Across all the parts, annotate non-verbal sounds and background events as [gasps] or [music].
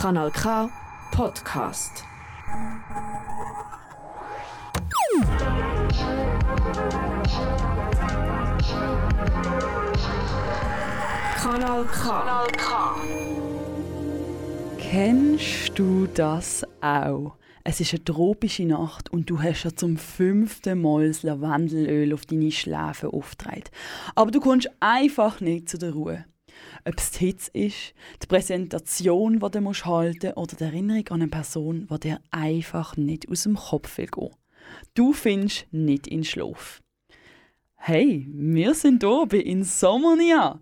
Kanal K Podcast. Kanal K. Kanal K. Kennst du das auch? Es ist eine tropische Nacht und du hast ja zum fünften Mal das Lavendelöl auf deine Schläfen aufgetragen. Aber du kommst einfach nicht zu der Ruhe. Ob es die Hitze ist, die Präsentation, die du musst halten oder die Erinnerung an eine Person, die dir einfach nicht aus dem Kopf will gehen. Du findest nicht in Schlaf. Hey, wir sind hier bei Insomnia.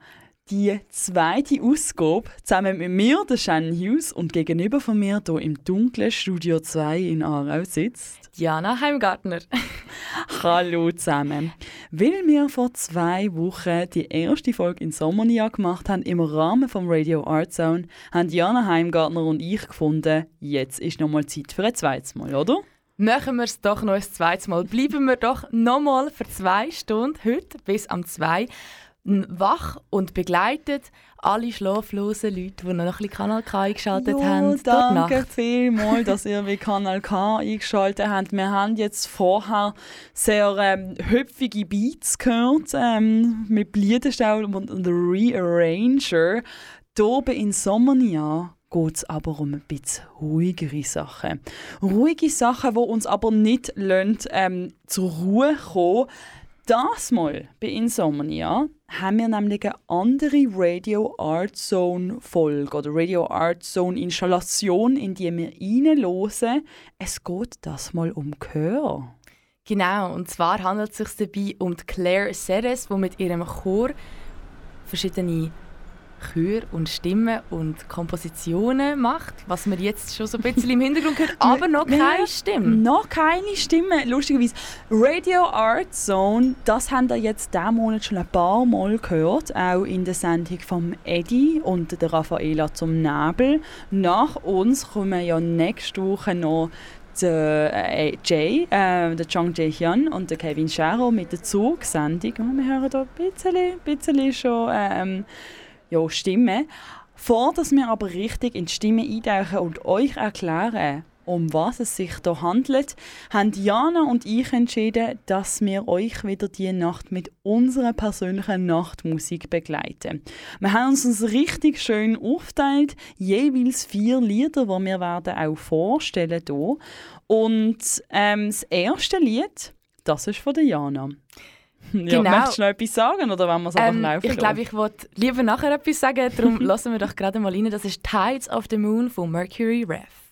Die zweite Ausgabe zusammen mit mir, der Shannon Hughes, und gegenüber von mir hier im dunklen Studio 2 in Aarau sitzt Jana Heimgartner. [laughs] Hallo zusammen. Weil wir vor zwei Wochen die erste Folge in Sommernia gemacht haben im Rahmen vom Radio Art Zone, haben Jana Heimgartner und ich gefunden, jetzt ist nochmal Zeit für ein zweites Mal, oder? Machen wir es doch noch ein zweites Mal. Bleiben wir doch nochmal für zwei Stunden heute bis am 2 wach und begleitet alle schlaflosen Leute, die noch ein bisschen Kanal K eingeschaltet ja, haben. Danke vielmals, dass ihr wie Kanal K [laughs] eingeschaltet habt. Wir haben jetzt vorher sehr ähm, hüpfige Beats gehört ähm, mit Bliedenstaul und The Rearranger. Hier bei Insomnia geht es aber um ein bisschen ruhigere Sachen. Ruhige Sachen, die uns aber nicht lassen, ähm, zur Ruhe kommen das Mal bei Insomnia haben wir nämlich eine andere Radio Art Zone Folge oder Radio Art Zone Installation, in die wir reinhören. Es geht das mal um Chör. Genau, und zwar handelt es sich dabei um Claire Seres, die mit ihrem Chor verschiedene Chöre und Stimmen und Kompositionen macht, was man jetzt schon so ein bisschen im Hintergrund hört, [laughs] aber noch keine Stimme. Noch keine Stimme, lustigerweise. Radio Art Zone, das haben wir jetzt diesen Monat schon ein paar Mal gehört, auch in der Sendung von Eddie und der Raffaela zum Nebel. Nach uns kommen ja nächste Woche noch der äh, Jay, äh, der Chong Jae-hyun und der Kevin Shero mit der Zug-Sendung. Wir hören hier ein bisschen, bisschen schon... Ähm, ja, Stimmen. Vor dass wir aber richtig in die Stimme eintauchen und euch erklären, um was es sich hier handelt, haben Jana und ich entschieden, dass wir euch wieder die Nacht mit unserer persönlichen Nachtmusik begleiten. Wir haben uns das richtig schön aufgeteilt, jeweils vier Lieder, die wir werden auch vorstellen hier. Und ähm, das erste Lied, das ist von der Jana. Ja, genau. Möchtest du noch etwas sagen oder wollen wir es einfach ähm, laufen Ich glaube, ich wollte lieber nachher etwas sagen, darum [laughs] lassen wir doch gerade mal rein. Das ist Tides of the Moon von Mercury Rev.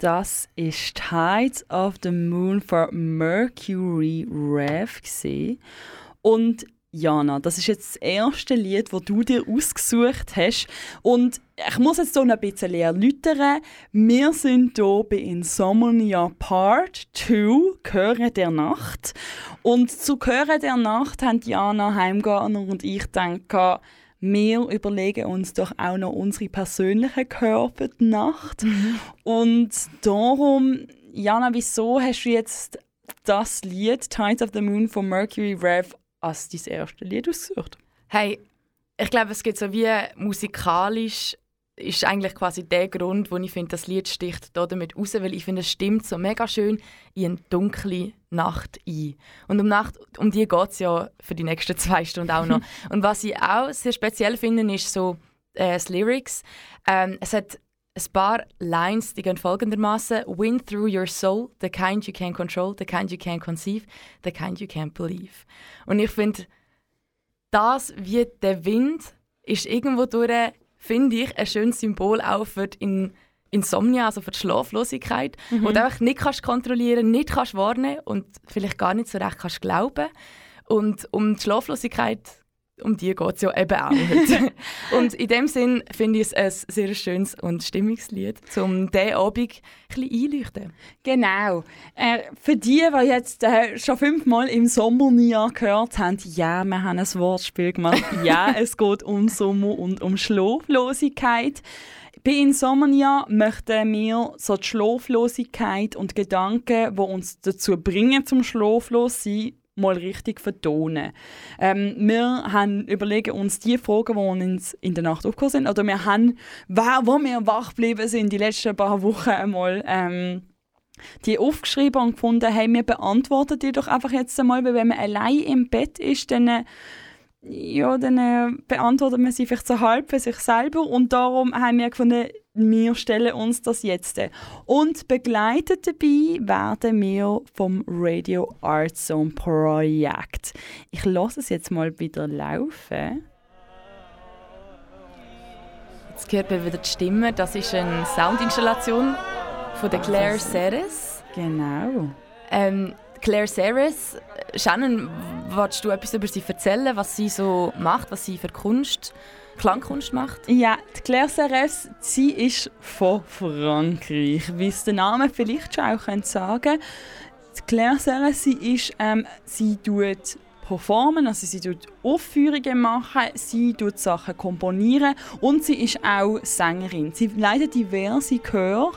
Das ist Tides of the Moon for Mercury Rev und Jana, das ist jetzt das erste Lied, das du dir ausgesucht hast. Und ich muss jetzt so ein bisschen erläutern. Wir sind hier bei Insomnia Part 2, Chöre der Nacht. Und zu Chöre der Nacht haben Jana Heimgartner und ich gedacht, wir überlegen uns doch auch noch unsere persönlichen für die Nacht. Mhm. Und darum, Jana, wieso hast du jetzt das Lied Tides of the Moon von Mercury Rev als dein erstes Lied ausgesucht? Hey, ich glaube, es geht so wie musikalisch ist eigentlich quasi der Grund, wo ich finde, das Lied sticht da damit raus, weil ich finde, es stimmt so mega schön in eine dunkle Nacht ein. Und um, Nacht, um die geht es ja für die nächsten zwei Stunden auch noch. [laughs] Und was ich auch sehr speziell finde, ist so äh, das Lyrics. Ähm, es hat ein paar Lines, die gehen folgendermaßen: Wind through your soul, the kind you can control, the kind you can conceive, the kind you can't believe. Und ich finde, das wie der Wind ist irgendwo durch, finde ich, ein schönes Symbol auch für die Insomnia, also für die Schlaflosigkeit, mhm. wo du einfach nicht kannst kontrollieren, nicht kannst warnen und vielleicht gar nicht so recht kannst glauben. Und um die Schlaflosigkeit um die geht es ja eben auch heute. [laughs] und in dem Sinn finde ich es ein sehr schönes und stimmiges Lied, um diesen Abend ein bisschen einleuchten. Genau. Äh, für die, die jetzt äh, schon fünfmal im Sommer nie gehört haben, ja, wir haben ein Wortspiel gemacht. [laughs] ja, es geht um Sommer und um Schlaflosigkeit. Bei Insomnia möchten wir so die Schlaflosigkeit und Gedanken, die uns dazu bringen, zum Schlaflos sein, mal richtig vertonen. Ähm, wir haben überlegen uns die Fragen, die uns in der Nacht aufgekommen sind, oder wir haben, wo wir wach geblieben sind, die letzten paar Wochen einmal, ähm, die aufgeschrieben und gefunden, hey, wir beantworten die doch einfach jetzt einmal, weil wenn man allein im Bett ist, dann ja, dann äh, beantwortet man sie vielleicht so halb für sich selber und darum haben wir gefunden, wir stellen uns das jetzt. Und begleitet dabei werden wir vom Radio Art Zone Projekt. Ich lasse es jetzt mal wieder laufen. Jetzt hört man wieder die Stimme. Das ist eine Soundinstallation von der Claire Ceres. Genau. Ähm, Claire Ceres, Shannon, willst du etwas über sie erzählen, was sie so macht, was sie für Kunst Klangkunst macht? Ja, die Claire Ceres, sie ist von Frankreich, wie es der Name vielleicht schon auch sagen könnte. Claire Ceres, sie ist, ähm, sie tut performen, also sie tut Aufführungen machen, sie tut Sachen komponieren und sie ist auch Sängerin. Sie leitet diverse Chöre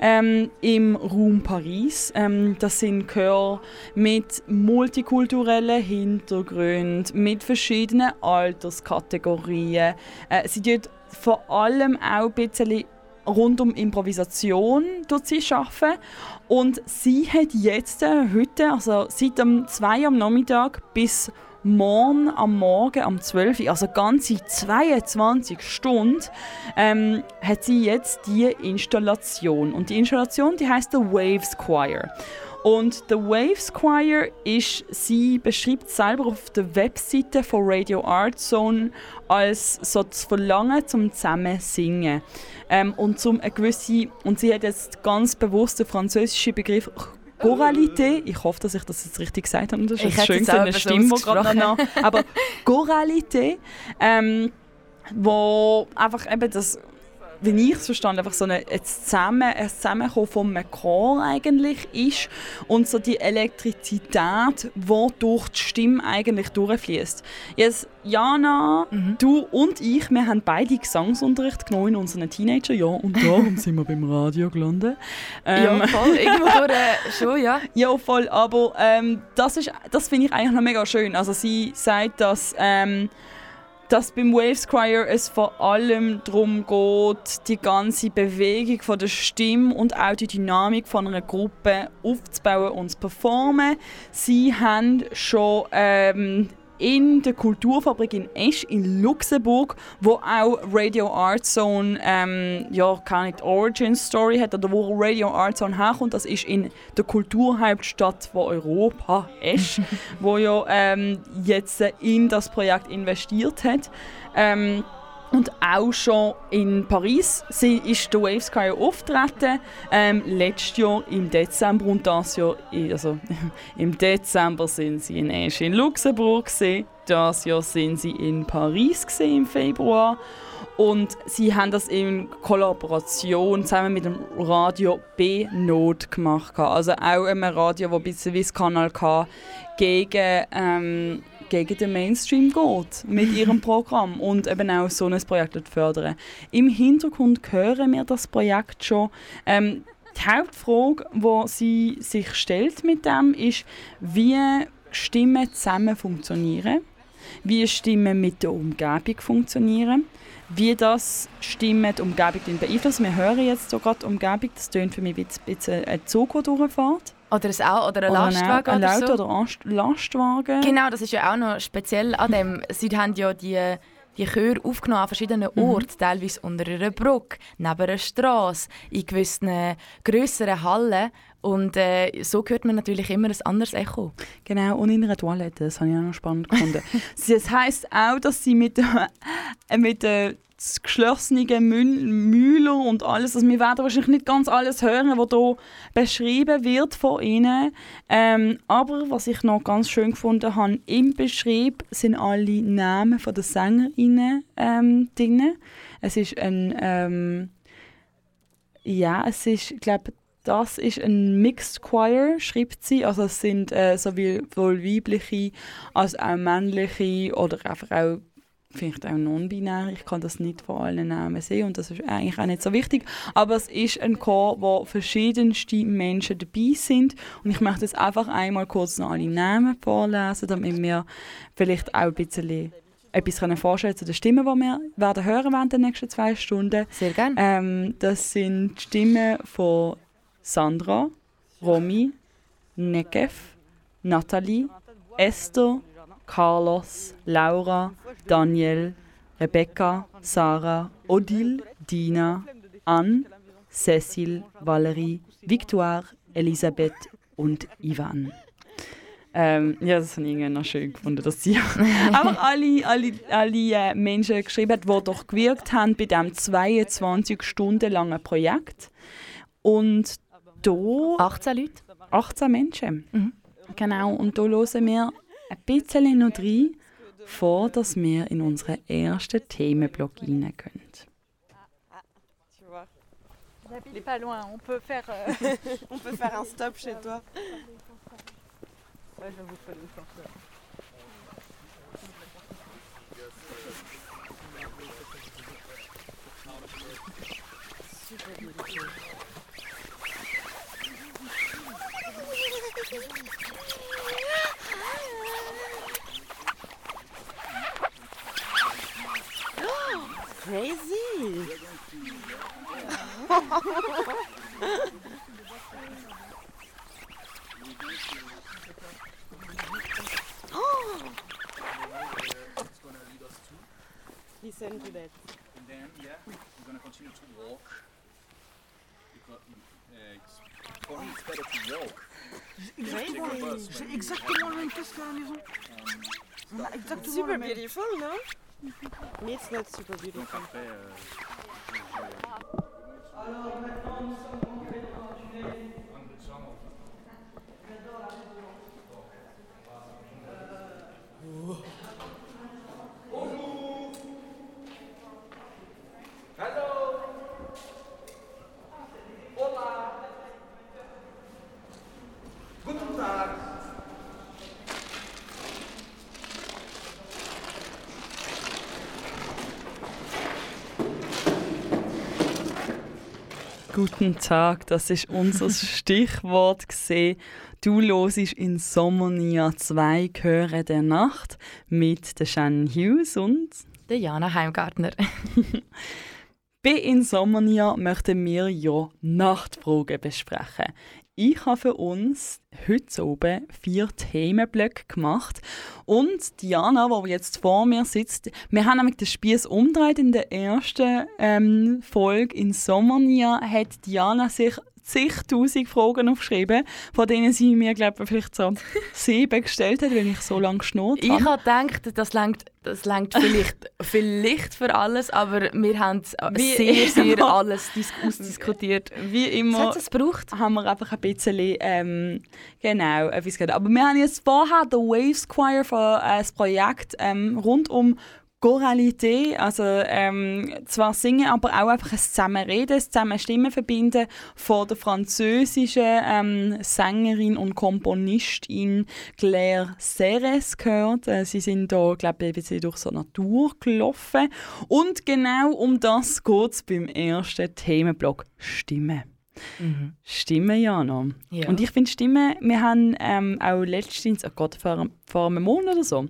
ähm, im Raum Paris. Ähm, das sind Chöre mit multikulturellen Hintergründen, mit verschiedenen Alterskategorien. Äh, sie tut vor allem auch ein bisschen rund um Improvisation sie arbeiten. Und sie hat jetzt äh, heute, also seit dem 2 am Nachmittag bis morgen am Morgen um 12 Uhr, also ganze 22 Stunden, ähm, hat sie jetzt die Installation. Und die Installation, die heißt The Waves Choir. Und The Waves Choir ist, sie beschreibt selber auf der Webseite von Radio Art Zone als so das Verlangen zum zusammen singen. Ähm, und zum eine gewisse, und sie hat jetzt ganz bewusst den französischen Begriff Goralité, ich hoffe, dass ich das jetzt richtig gesagt habe, das ist ich schön eine Stimme, so gerade noch, aber [laughs] Goralité, ähm, wo einfach eben das wie ich es verstanden einfach so ein, Zusammen, ein Zusammenkommen von einem Chor eigentlich ist und so die Elektrizität, die durch die Stimme eigentlich durchfließt. Jetzt, Jana, mhm. du und ich, wir haben beide Gesangsunterricht genommen in unseren Teenagerjahren und darum sind wir beim Radio gelandet. Ähm, ja, voll, [laughs] irgendwo durch, äh, schon, ja. Ja, voll, aber ähm, das, das finde ich eigentlich noch mega schön. Also sie sagt, dass ähm, dass beim Waves Choir es vor allem darum geht, die ganze Bewegung von der Stimme und auch die Dynamik von einer Gruppe aufzubauen und zu performen. Sie haben schon ähm, in der Kulturfabrik in Esch in Luxemburg, wo auch Radio Art Zone ähm, ja keine Origin Story hat oder wo Radio Art Zone herkommt. Das ist in der Kulturhauptstadt von Europa Esch, [laughs] wo ja ähm, jetzt in das Projekt investiert hat. Ähm, und auch schon in Paris sie ist der Wave Sky auftreten. Ähm, letztes Jahr im Dezember und das Jahr, also [laughs] im Dezember sind sie in Esch in Luxemburg gewesen. Das Jahr sind sie in Paris gewesen, im Februar. Und sie haben das in Kollaboration zusammen mit dem Radio B-Not gemacht. Also auch einem Radio, das wie das Kanal K gegen ähm, gegen den Mainstream geht mit ihrem Programm und eben auch so ein Projekt fördern. Im Hintergrund hören wir das Projekt schon. Ähm, die Hauptfrage, die sie sich stellt mit dem, ist, wie Stimmen zusammen funktionieren, wie Stimmen mit der Umgebung funktionieren, wie das Stimmen die Umgebung beeinflusst. Wir hören jetzt so gerade die Umgebung, das tönt für mich wie ein bisschen ein Zug, der durchfährt. Oder ein, Au oder ein Lastwagen ein Auto oder so. oder Lastwagen. Genau, das ist ja auch noch speziell an dem. [laughs] Sie haben ja die, die Chöre aufgenommen an verschiedenen Mhm. Orten, teilweise unter einer Brücke, neben einer Straße, in gewissen grösseren Hallen. Und äh, so hört man natürlich immer ein anderes Echo. Genau, und in einer Toilette, das habe ich auch noch spannend gefunden. [laughs] Das heisst auch, dass sie mit, äh, mit äh, das geschlossenen Mü- Mühler und alles, also wir werden wahrscheinlich nicht ganz alles hören, was hier beschrieben wird von ihnen. Ähm, aber was ich noch ganz schön gefunden habe, im Beschrieb sind alle Namen der SängerInnen ähm, drin. Es ist ein, ähm, ja, es ist, ich glaube, das ist ein Mixed Choir, schreibt sie. Also es sind äh, sowohl weibliche als auch männliche oder einfach auch vielleicht auch non-binär. Ich kann das nicht von allen Namen sehen und das ist eigentlich auch nicht so wichtig. Aber es ist ein Chor, wo verschiedenste Menschen dabei sind und ich möchte jetzt einfach einmal kurz noch alle Namen vorlesen, damit wir vielleicht auch ein bisschen etwas können vorstellen zu den Stimmen, die wir werden hören während der nächsten zwei Stunden. Sehr gerne. Ähm, das sind die Stimmen von Sandra, Romy, Nekev, Nathalie, Esther, Carlos, Laura, Daniel, Rebecca, Sarah, Odile, Dina, Anne, Cecil, Valerie, Victoire, Elisabeth und Ivan. Ähm, ja, das habe ich irgendwie noch schön gefunden, dass sie [laughs] einfach [laughs] alle, alle, alle äh, Menschen geschrieben hat, die doch gewirkt haben bei diesem 22 Stunden langen Projekt. Und da 18 Leute. 18 Menschen. Mhm. Genau, und da hören wir ein bisschen noch rein, vor dass wir in unseren ersten Themenblock rein können. J'habite pas loin, on peut faire. euh, [laughs] On peut faire un stop chez toi. Crazy! [gasps] Listen to that. And then, yeah, we're gonna continue to walk. Because uh, it's, for me, it's better to walk. J'ai exactement le même casque à la maison. On a exactement Super le même. Beautiful, no? Me, it's not super Donc beautiful. après, euh, Guten Tag, das ist unser [laughs] Stichwort gesehen. Du hörst in Sommernia 2 Chöre der Nacht mit der Shannon Hughes und Der Jana Heimgartner. [laughs] bei Insomnia möchten wir ja Nachtfragen besprechen. Ich habe für uns heute oben vier Themenblöcke gemacht. Und Diana, die jetzt vor mir sitzt, wir haben nämlich den Spieß umgedreht in der ersten ähm, Folge. In Sommernia hat Diana sich zigtausend Fragen aufgeschrieben, von denen sie mir, glaube ich, vielleicht so sieben gestellt hat, weil ich so lange geschnurrt Ich habe. habe gedacht, das langt das langt vielleicht, [laughs] vielleicht für alles, aber wir haben Wie sehr, sehr immer. alles dis ausdiskutiert. Wie immer es gebraucht? haben wir einfach ein bisschen, ähm, genau, etwas gehört. Aber wir haben jetzt vorher den Waves Choir für äh, das Projekt ähm, rund um Choralité, also ähm, zwar singen, aber auch einfach ein Zusammenreden, ein zusammen Stimmen verbinden von der französischen ähm, Sängerin und Komponistin Claire Serres gehört. Äh, sie sind da, glaube ich, durch so Natur gelaufen. Und genau um das geht es beim ersten Themenblock Stimmen. Stimmen, Jana. Ja. Und ich finde Stimmen, wir haben ähm, auch letztens, oh Gott, vor, vor einem Monat oder so,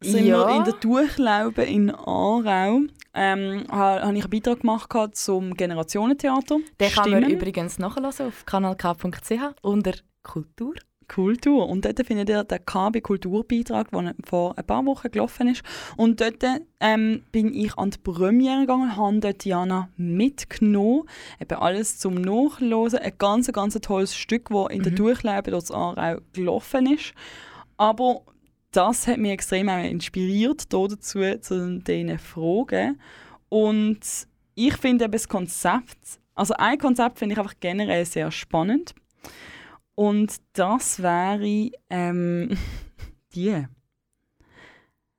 sind Ja. wir in der Durchlaube in Aarau. Ähm, ha- habe ich einen Beitrag gemacht zum Generationentheater. Den kann man Stimmen. übrigens nachhören auf kanalk.ch unter Kultur. Kultur. Und dort findet ihr den KB Kulturbeitrag, der vor ein paar Wochen gelaufen ist. Und dort ähm, bin ich an die Premiere gegangen, habe dort Jana mitgenommen. Eben alles zum Nachlesen. Ein ganz, ganz tolles Stück, das in der Durchlaube durch das Aarau gelaufen ist. Aber das hat mich extrem auch inspiriert da dazu, zu diesen Fragen. Und ich finde eben das Konzept, also ein Konzept finde ich einfach generell sehr spannend. Und das wäre ähm, [laughs] die.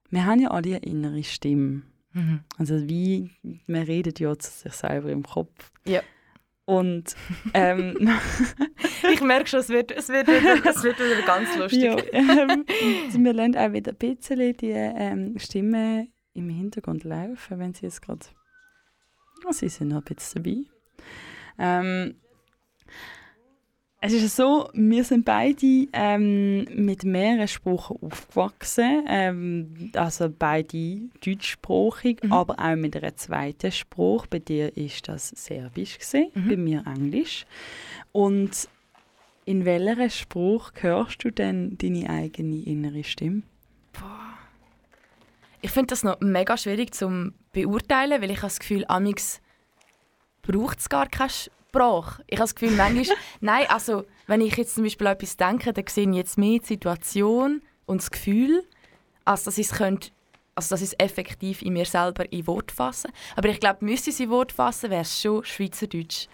Wir haben ja alle eine innere Stimme. Mhm. Also wie, man redet ja zu sich selber im Kopf. Ja. Und ähm, [laughs] Ich merke schon, es wird, es wird, wieder, es wird wieder ganz lustig. ja, ähm, wir lernen auch wieder ein bisschen die ähm, Stimme im Hintergrund laufen, wenn sie jetzt gerade... Oh, sie sind noch ein bisschen dabei. Ähm, es ist so, wir sind beide ähm, mit mehreren Sprachen aufgewachsen. Ähm, also beide deutschsprachig, Mhm. aber auch mit einer zweiten Sprache. Bei dir ist das Serbisch, gewesen, Mhm. bei mir Englisch. Und in welcher Sprache hörst du denn deine eigene innere Stimme? Ich finde das noch mega schwierig zu beurteilen, weil ich habe das Gefühl, amix braucht es gar keine Sprache. Ich habe das Gefühl, manchmal, [laughs] nein, also wenn ich jetzt zum Beispiel an etwas denke, dann sehe ich jetzt mehr die Situation und das Gefühl, als dass ich es könnte, also dass ich es effektiv in mir selber in Wort fassen. Aber ich glaube, müsste ich es in Wort fassen, wäre es schon Schweizerdeutsch.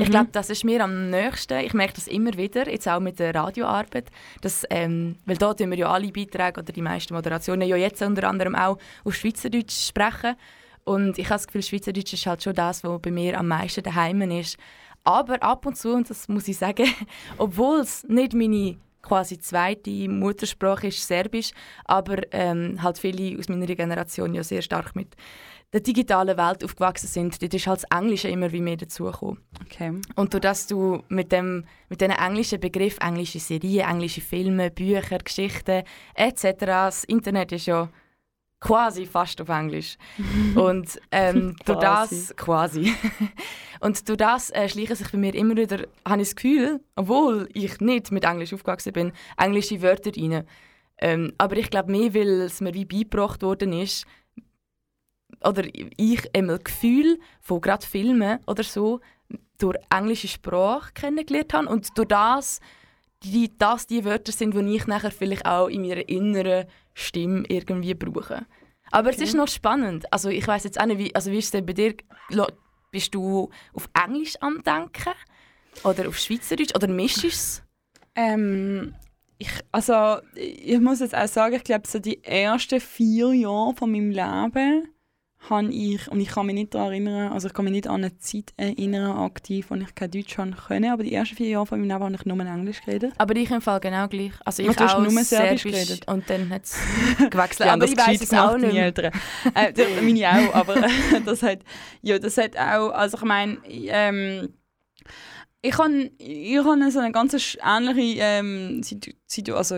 Ich glaube, das ist mir am nächsten. Ich merke das immer wieder, jetzt auch mit der Radioarbeit. Dass, ähm, weil da tun wir ja alle Beiträge oder die meisten Moderationen ja jetzt unter anderem auch auf Schweizerdeutsch sprechen. Und ich habe das Gefühl, Schweizerdeutsch ist halt schon das, was bei mir am meisten daheim ist. Aber ab und zu, und das muss ich sagen, [laughs] obwohl es nicht meine quasi zweite Muttersprache ist, Serbisch, aber ähm, halt viele aus meiner Generation ja sehr stark mit der digitalen Welt aufgewachsen sind, dort ist halt das Englische immer wie mehr dazugekommen. Okay. Und durch dass du mit dem mit diesen englischen Begriff, englische Serien, englische Filme, Bücher, Geschichten etc. Das Internet ist ja quasi fast auf Englisch. [laughs] Und ähm, durch das quasi. [laughs] Und durch das äh, schleichen sich bei mir immer wieder, habe ich das Gefühl, obwohl ich nicht mit Englisch aufgewachsen bin, englische Wörter rein. Ähm, aber ich glaube mehr, weil es mir wie beigebracht worden ist, oder ich einmal Gefühl von gerade Filmen oder so durch englische Sprache kennengelernt habe und durch das die, das die Wörter sind, die ich nachher vielleicht auch in meiner inneren Stimme irgendwie brauche. Aber es ist noch spannend. Also ich weiß jetzt auch nicht, wie, also wie ist es denn bei dir? Bist du auf Englisch am Denken? Oder auf Schweizerdeutsch? Oder mischst du es? Ähm, ich, also, ich muss jetzt auch sagen, ich glaube, so die ersten vier Jahre von meinem Leben habe ich, und ich kann mich nicht daran erinnern, also ich kann mich nicht an eine Zeit erinnern, aktiv, wo ich kein Deutsch haben können, aber die ersten vier Jahre von meinem Leben habe ich nur Englisch geredet. Aber ich im Fall genau gleich. Also ich Ach, du hast auch nur Serbisch geredet? und dann hat es [laughs] gewechselt. Haben aber das ich weiß es auch nicht mehr. Eltern. äh, meine auch, aber [laughs] das hat, ja, das hat auch, also ich meine, ähm, ich habe ich han so eine ganz ähnliche ähm, also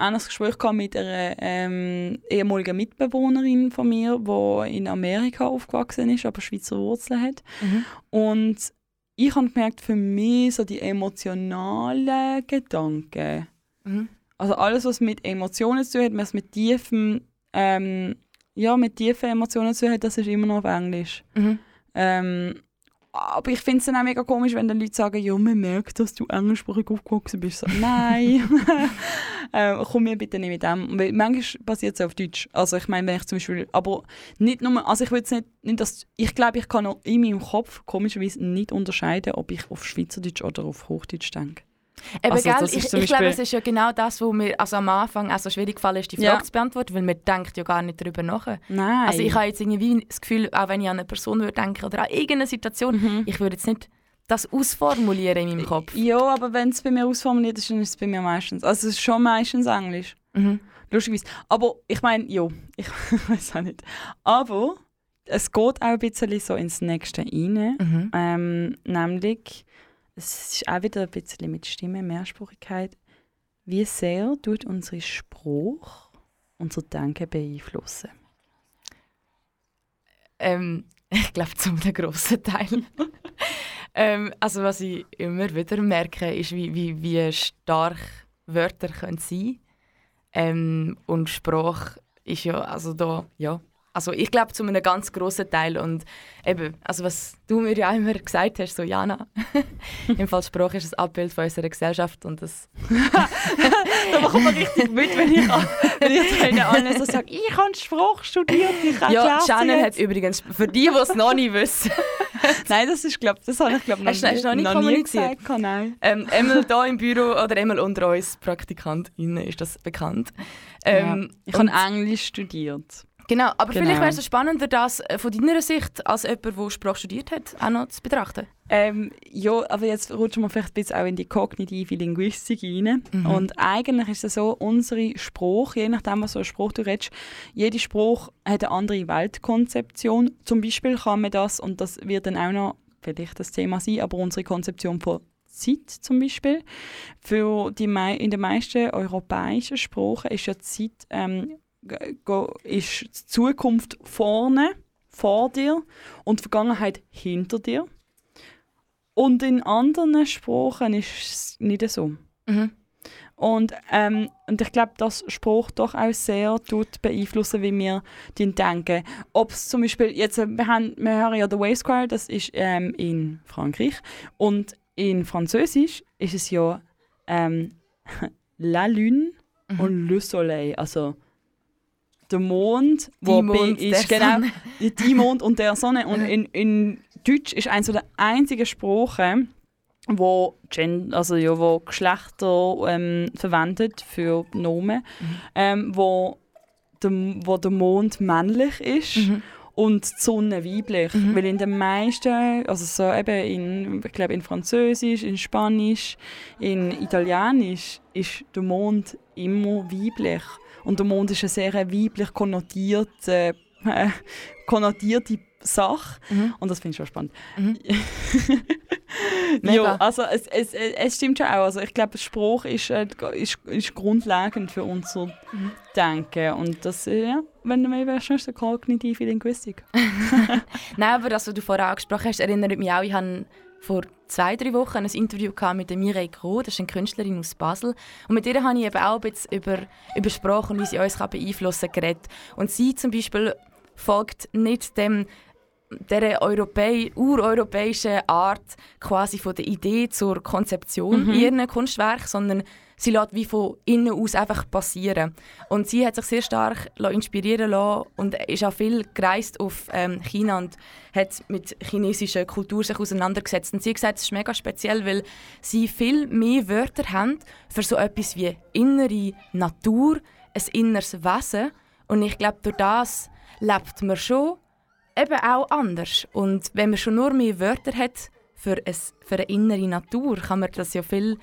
ähnliches Gespräch gehabt mit einer ähm, ehemaligen Mitbewohnerin von mir, die in Amerika aufgewachsen ist, aber Schweizer Wurzeln hat. Mhm. Und ich habe gemerkt, für mich so die emotionalen Gedanken, Mhm. also alles, was mit Emotionen zu tun hat, was mit tiefen, ähm, ja, mit tiefen Emotionen zu tun hat, das ist immer noch auf Englisch. Mhm. Ähm, aber ich finde es dann auch mega komisch, wenn dann Leute sagen, ja, man merkt, dass du englischsprachig aufgewachsen bist. So, nein, [laughs] äh, komm mir bitte nicht mit dem. Weil manchmal passiert es auf Deutsch. Also ich meine, wenn ich zum Beispiel, aber nicht nur, also ich will jetzt nicht, nicht dass, ich glaube, ich kann noch in meinem Kopf komischerweise nicht unterscheiden, ob ich auf Schweizerdeutsch oder auf Hochdeutsch denke. Eben, Also, gell? ich, ich glaube, es ist ja genau das, wo mir also am Anfang also schwierig gefallen ist, die Frage Ja. zu beantworten, weil man denkt ja gar nicht darüber nach. Nein. Also ich habe jetzt irgendwie das Gefühl, auch wenn ich an eine Person würde denken oder an irgendeine Situation, Mhm. ich würde jetzt nicht das ausformulieren in meinem Kopf. Ja, aber wenn es bei mir ausformuliert ist, dann ist es bei mir meistens. Also es ist schon meistens Englisch. Mhm. Lustigerweise. Aber ich meine, ja, [laughs] ich weiß auch nicht. Aber es geht auch ein bisschen so ins Nächste rein. Mhm. Ähm, nämlich, es ist auch wieder ein bisschen mit Stimme, Mehrsprachigkeit. Wie sehr tut unsere Spruch unser Denken beeinflussen? Ähm, [laughs] ich glaube, zu einem grossen Teil. [laughs] ähm, also was ich immer wieder merke, ist, wie, wie, wie stark Wörter können sein ähm, Und Sprache ist ja, also da, ja. Also ich glaube zu einem ganz grossen Teil und eben, also was du mir ja immer gesagt hast, so Jana, [laughs] im Fall Sprache ist ein Abbild von unserer Gesellschaft und das [laughs] Da bekommt man richtig mit, wenn ich, wenn ich denen allen so sage, ich habe Spruch studiert, ich Ja, erkläre sie Shannon hat übrigens, für die, die es noch nicht wissen, [laughs] Nein, das ist, glaub, das habe ich glaube noch, Hast du- hast noch nicht nie kommuniziert? gesagt. Nein. Ähm, einmal hier im Büro oder einmal unter uns PraktikantInnen ist das bekannt. Ähm, ja. Ich habe Englisch studiert. Genau, aber Genau. vielleicht wäre es spannender, das äh, von deiner Sicht als jemand, der Sprache studiert hat, auch noch zu betrachten. Ähm, ja, aber jetzt rutschen wir vielleicht ein bisschen auch in die kognitive Linguistik rein. Mhm. Und eigentlich ist es so, unsere Sprache, je nachdem, was für ein Spruch du redest, jede Spruch hat eine andere Weltkonzeption. Zum Beispiel kann man das, und das wird dann auch noch vielleicht das Thema sein, aber unsere Konzeption von Zeit zum Beispiel. Für die, in den meisten europäischen Sprachen ist ja die Zeit ähm, ist die Zukunft vorne, vor dir und die Vergangenheit hinter dir. Und in anderen Sprachen ist es nicht so. Mhm. Und, ähm, und ich glaube, dass Spruch doch auch sehr tut beeinflussen, wie wir den denken. Ob es zum Beispiel, jetzt, äh, wir, haben, wir hören ja The Way Square, das ist ähm, in Frankreich. Und in Französisch ist es ja ähm, [laughs] La Lune Mhm. und Le Soleil. Also der Mond, wo Die Mond, ist genau [laughs] die Mond und der Sonne. Und in, in Deutsch ist eines der einzigen Sprachen, wo, Gen also ja, wo Geschlechter ähm, verwendet für Nomen, Mhm. ähm, wo, der, wo der Mond männlich ist Mhm. und die Sonne weiblich. Mhm. Weil in den meisten, also so eben in, ich glaube in Französisch, in Spanisch, in Italienisch ist der Mond immer weiblich. Und der Mond ist eine sehr weiblich konnotierte, äh, [laughs] konnotierte Sache. Mhm. Und das finde ich schon spannend. Mhm. [laughs] ja, also es, es, es es stimmt schon auch. Also ich glaube, Spruch ist, äh, ist, ist grundlegend für unser Mhm. Denken. Und das, äh, ja, wenn du mehr wärst, ist eine kognitive Linguistik. [laughs] Nein, aber das, was du vorher angesprochen hast, erinnert mich auch, ich habe vor zwei, drei Wochen ein Interview mit Mireille Gros, das ist eine Künstlerin aus Basel. Und mit ihr habe ich eben auch ein bisschen über, über Sprache und wie sie uns beeinflussen kann. Und sie zum Beispiel folgt nicht dem der Europä ureuropäischen Art quasi von der Idee zur Konzeption Mhm. ihren Kunstwerk, sondern sie lässt wie von innen aus einfach passieren. Und sie hat sich sehr stark inspirieren lassen und ist auch viel gereist auf ähm, China und hat mit chinesischer Kultur sich auseinandergesetzt. Und sie hat gesagt, es ist mega speziell, weil sie viel mehr Wörter haben für so etwas wie innere Natur, ein inneres Wesen. Und ich glaube, durch das lebt man schon eben auch anders. Und wenn man schon nur mehr Wörter hat für, ein, für eine innere Natur, kann man das ja viel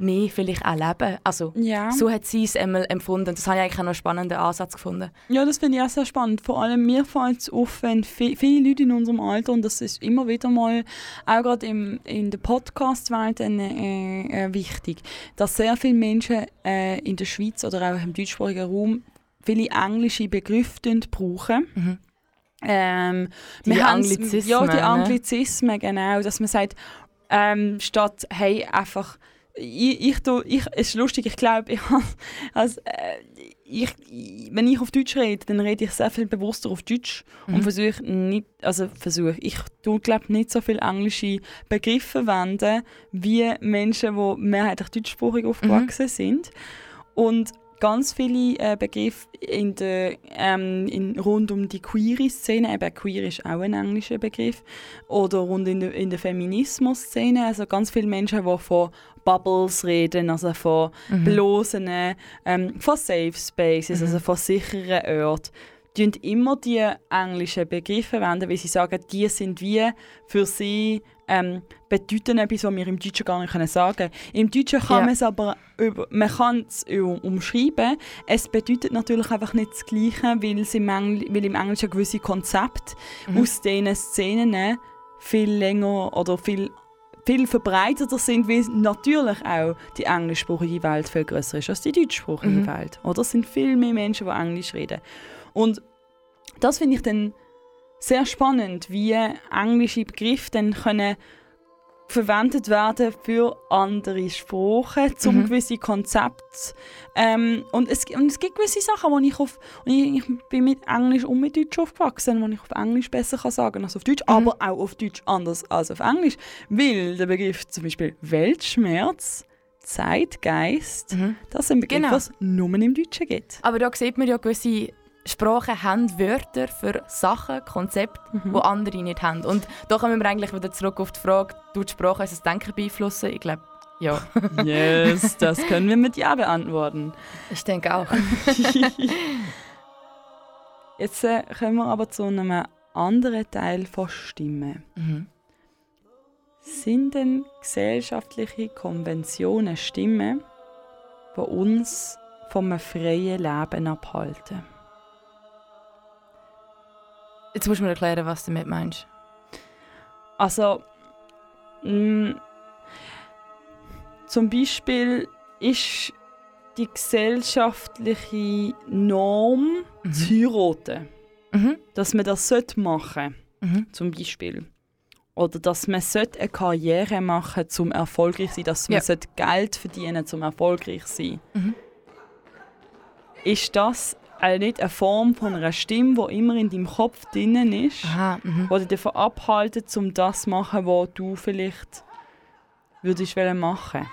mehr vielleicht auch leben. Also, Ja. so hat sie es einmal empfunden. Das habe ich eigentlich auch noch einen spannenden Ansatz gefunden. Ja, das finde ich auch sehr spannend. Vor allem mir fällt es auf, wenn vi- viele Leute in unserem Alter, und das ist immer wieder mal, auch gerade im, in der Podcast-Welt äh, äh, wichtig, dass sehr viele Menschen äh, in der Schweiz oder auch im deutschsprachigen Raum viele englische Begriffe brauchen. Mhm. Ähm, Die wir Anglizismen, Ja, die ne? Anglizismen, genau. Dass man sagt, ähm, statt, hey, einfach ich, ich, tu- ich, es ist lustig, ich glaube, [laughs] ich, also, äh, ich, wenn ich auf Deutsch rede, dann rede ich sehr viel bewusster auf Deutsch und Mhm. versuche nicht, also versuche, ich tue, glaube nicht so viele englische Begriffe verwenden, wie Menschen, die mehrheitlich deutschsprachig aufgewachsen sind. Und ganz viele äh, Begriffe in der, ähm, in, rund um die Queer-Szene, eben queer ist auch ein englischer Begriff, oder rund in der, in der Feminismus-Szene, also ganz viele Menschen, die von Bubbles reden, also von Mhm. bloßen, ähm, von Safe Spaces, Mhm. also von sicheren Orten, tun immer die englischen Begriffe verwenden, weil sie sagen, die sind wie für sie ähm, bedeuten etwas, was wir im Deutschen gar nicht sagen können. Im Deutschen kann Ja. man es aber über, man kann es um- umschreiben. Es bedeutet natürlich einfach nicht das Gleiche, weil, es im, Engl weil im Englischen gewisse Konzepte Mhm. aus diesen Szenen viel länger oder viel viel verbreiteter sind, weil natürlich auch die englischsprachige Welt viel größer ist als die deutschsprachige Mhm. Welt. Oder es sind viel mehr Menschen, die Englisch reden. Und das finde ich dann sehr spannend, wie englische Begriffe dann können verwendet werden für andere Sprachen, zum Mhm. gewisse Konzepte. Ähm, und, es, und es gibt gewisse Sachen, wo ich auf, ich, ich bin mit Englisch und mit Deutsch aufgewachsen, wo ich auf Englisch besser kann sagen als auf Deutsch, Mhm. aber auch auf Deutsch anders als auf Englisch, weil der Begriff zum Beispiel Weltschmerz, Zeitgeist, Mhm. das sind Begriffe, Genau. was nur im Deutschen gibt. Aber da sieht man ja, gewisse Sprachen haben Wörter für Sachen, Konzepte, Mhm. die andere nicht haben. Und da kommen wir eigentlich wieder zurück auf die Frage, tut die Sprache unser Denken beeinflussen? Ich glaube, ja. [laughs] Yes, das können wir mit Ja beantworten. Ich denke auch. [laughs] Jetzt äh, kommen wir aber zu einem anderen Teil von Stimme. Mhm. Sind denn gesellschaftliche Konventionen Stimmen, die uns vom freien Leben abhalten? Jetzt musst du mir erklären, was du damit meinst. Also, mh, zum Beispiel ist die gesellschaftliche Norm zu heiraten. Mhm. Dass man das sollte machen Mhm. zum Beispiel. Oder dass man sollte eine Karriere machen zum erfolgreich sein, dass man Ja. sollte Geld verdienen zum erfolgreich sein. Mhm. Ist das also nicht eine Form von einer Stimme, die immer in deinem Kopf drinnen ist, Aha. Mhm. die dich davon abhalten, um das zu machen, was du vielleicht würdest machen?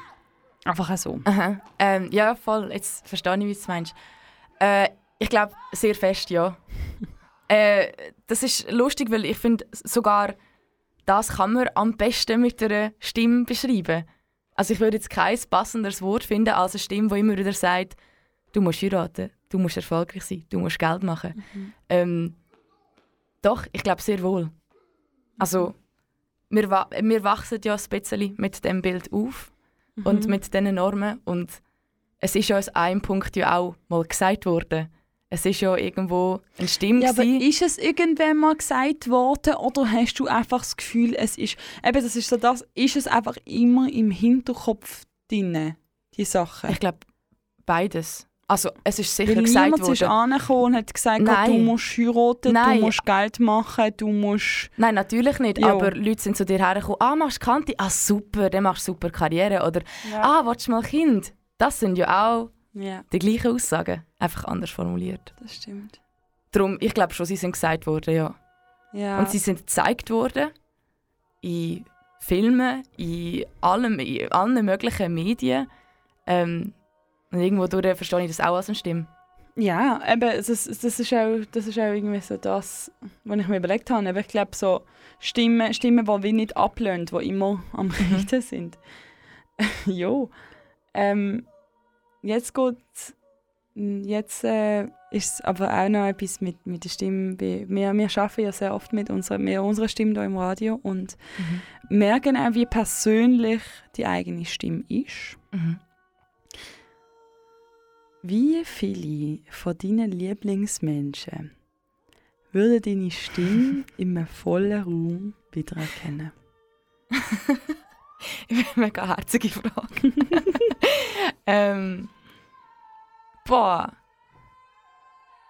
Einfach so. Aha. Ähm, ja, voll. Jetzt verstehe ich, wie du es meinst. Äh, ich glaube, sehr fest, ja. [laughs] äh, das ist lustig, weil ich finde, sogar das kann man am besten mit einer Stimme beschreiben. Also ich würde jetzt kein passenderes Wort finden als eine Stimme, die immer wieder sagt, du musst heiraten, du musst erfolgreich sein, du musst Geld machen. Ähm, doch, ich glaube sehr wohl. Also, wir, wa wir wachsen ja ein bisschen mit dem Bild auf und mit diesen Normen. Und es ist ja aus einem Punkt ja auch mal gesagt worden. Es ist ja irgendwo eine Stimme. Ja, aber ist es irgendwann mal gesagt worden oder hast du einfach das Gefühl, es ist, eben das ist so das, ist es einfach immer im Hinterkopf drin, die Sachen? ich glaube, beides. Also, es ist sicher Weil gesagt niemand ist angekommen und hat gesagt, Nein. du musst heiraten, Nein. du musst Geld machen, du musst... Nein, natürlich nicht. Ja. Aber Leute sind zu dir hergekommen, ah, machst du Kante? Ah, super, dann machst du super Karriere. Oder, ah, willst du mal Kind? Das sind ja auch Ja, die gleichen Aussagen, einfach anders formuliert. das stimmt. Darum, ich glaube schon, sie sind gesagt worden, ja. Ja. Und sie sind gezeigt worden in Filmen, in, allem, in allen möglichen Medien. Ähm, und irgendwo durch verstehe ich das auch als eine Stimme. Ja, eben, das, das, ist auch, das ist auch irgendwie so das, was ich mir überlegt habe. Aber ich glaube, so Stimmen, Stimmen, die wie nicht ablehnen, die immer am Reden sind. [laughs] jo. Ähm, jetzt geht Jetzt äh, ist es aber auch noch etwas mit, mit der Stimme. Wir, wir arbeiten ja sehr oft mit unserer, mit unserer Stimme hier im Radio und merken auch, wie persönlich die eigene Stimme ist. Mhm. Wie viele von deinen Lieblingsmenschen würden deine Stimme [laughs] in einem vollen Raum wiedererkennen? [laughs] Mega herzige Frage. [laughs] ähm, boah.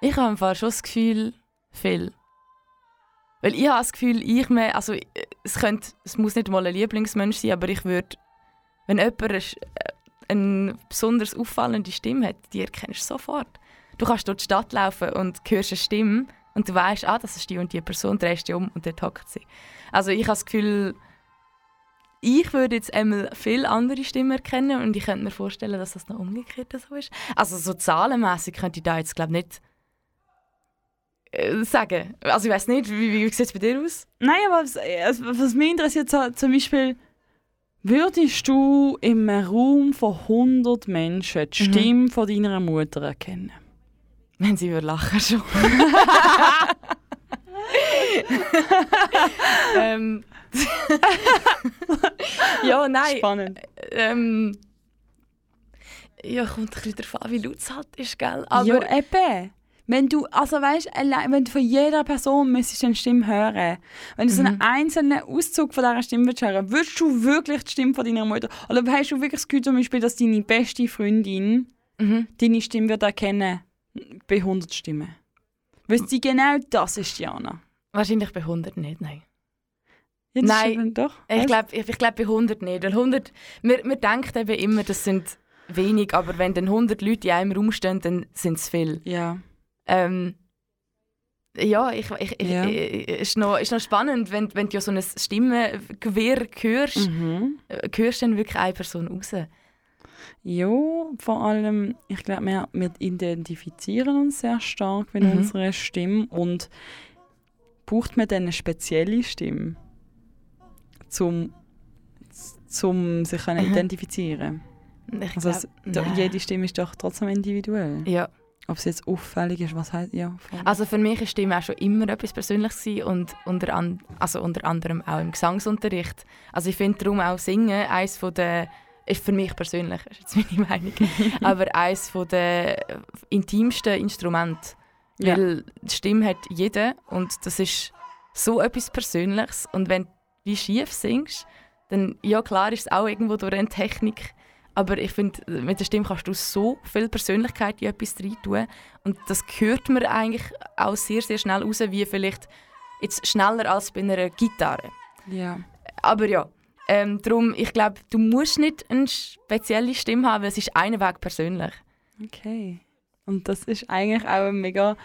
Ich habe Fall schon das Gefühl, viel. Weil ich habe das Gefühl, ich mir, also äh, es, könnte, es muss nicht mal ein Lieblingsmensch sein, aber ich würde Wenn jemand eine, äh, besonders auffallende Stimme hat, die erkennst du sofort. Du kannst durch die Stadt laufen und hörst eine Stimme und du weißt, ah, das ist die und die Person, drehst dich um und dort hockt sie. Also ich habe das Gefühl, ich würde jetzt einmal viel andere Stimmen erkennen und ich könnte mir vorstellen, dass das noch umgekehrt so ist. Also so zahlenmäßig könnte ich da jetzt glaube nicht äh, sagen. Also ich weiß nicht, wie, wie sieht es bei dir aus? Nein, aber was, also, was mich interessiert, so, zum Beispiel, würdest du in einem Raum von 100 Menschen die Mhm. Stimme von deiner Mutter erkennen? Wenn sie würde lachen schon. [laughs] [laughs] ähm. [laughs] ja, nein. Spannend. Ähm. Ja, kommt ein bisschen darauf an, wie laut es halt ist, gell? Aber ja, eben. Wenn du, also weißt, allein, wenn du von jeder Person müsstest eine Stimme hören, wenn du so einen Mhm. einzelnen Auszug von dieser Stimme hören, würdest du wirklich die Stimme von deiner Mutter, oder hast du wirklich das Gefühl zum Beispiel, dass deine beste Freundin mhm. deine Stimme wird erkennen bei 100 Stimmen? Weißt sie genau, das ist Jana? wahrscheinlich bei 100 nicht, nein. Ja, das Nein, doch. Ich glaube ich, ich glaub bei 100 nicht. Weil 100, man, man denkt eben immer, das sind wenig, aber wenn dann 100 Leute in einem Raum stehen, dann sind es viel. Ja. Ähm, ja, ich, ich, ich, Ja. ich, ist, noch, ist noch spannend, wenn, wenn du ja so ein Stimmengewirr hörst, Mhm. äh, hörst du dann wirklich eine Person raus. Ja, vor allem, ich glaube, wir, wir identifizieren uns sehr stark mit Mhm. unserer Stimme und braucht man dann eine spezielle Stimme, zum, zum sich Mhm. identifizieren Ich Also glaub, es, jede Stimme ist doch trotzdem individuell. Ja. Ob es jetzt auffällig ist, was heißt ja. voll. Also für mich ist Stimme auch schon immer etwas Persönliches und unter, an, also unter anderem auch im Gesangsunterricht. Also ich finde darum auch Singen eines von der ist für mich persönlich, ist jetzt meine Meinung, [laughs] aber eines von der intimsten Instrumente. Ja. Weil die Stimme hat jeder und das ist so etwas Persönliches. Und wenn du wie schief singst, dann, ja klar ist es auch irgendwo durch eine Technik, aber ich finde, mit der Stimme kannst du so viel Persönlichkeit in etwas rein tun und das hört man eigentlich auch sehr, sehr schnell raus, wie vielleicht jetzt schneller als bei einer Gitarre. ja. Aber ja, ähm, darum, ich glaube, du musst nicht eine spezielle Stimme haben, weil es ist einen Weg persönlich. Okay. Und das ist eigentlich auch ein mega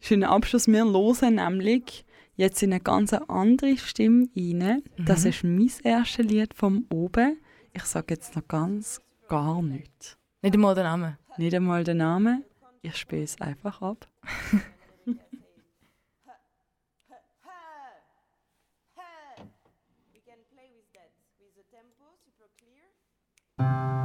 schöner Abschluss. Wir hören nämlich jetzt in eine ganz andere Stimme rein. Das Mhm. ist mein erstes Lied vom Oben. Ich sage jetzt noch ganz gar nichts. Nicht einmal den Namen. Nicht einmal den Namen. Ich spiele es einfach ab. [laughs] [laughs]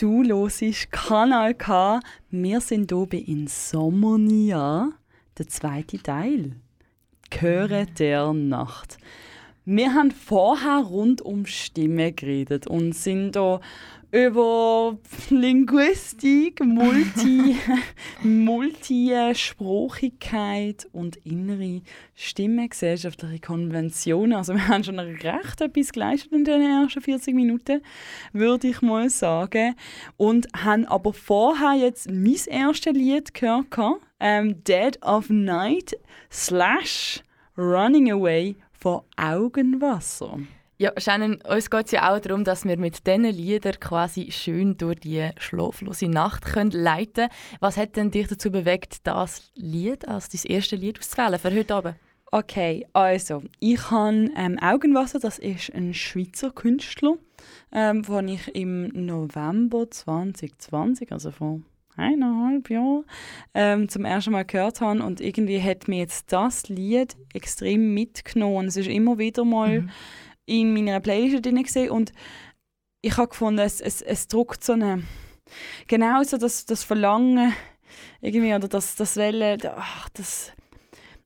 Du hörst Kanal K. Wir sind hier bei Insomnia, der zweite Teil. Chöre der Nacht. Wir haben vorher rund um Stimme geredet und sind hier über Linguistik, Multi, [laughs] Multisprachigkeit und innere stimmengesellschaftliche Konventionen. Also wir haben schon recht etwas geleistet in den ersten 40 Minuten, würde ich mal sagen. Und haben aber vorher jetzt mein erstes Lied gehört, ähm, «Dead of Night» slash «Running Away» von Augenwasser. Ja, Shannon, uns geht es ja auch darum, dass wir mit diesen Liedern quasi schön durch die schlaflose Nacht können leiten können. Was hat denn dich dazu bewegt, das Lied als dein erstes Lied auszuwählen für heute Abend? Okay, also ich habe ähm, Augenwasser, das ist ein Schweizer Künstler, ähm, den ich im November 2020, also vor eineinhalb Jahren, ähm, zum ersten Mal gehört habe und irgendwie hat mir jetzt das Lied extrem mitgenommen. Es ist immer wieder mal in meiner Playlist drin gesehen und ich habe gefunden, es, es, es drückt so eine genau so das, das Verlangen irgendwie oder das, das Welle, ach, das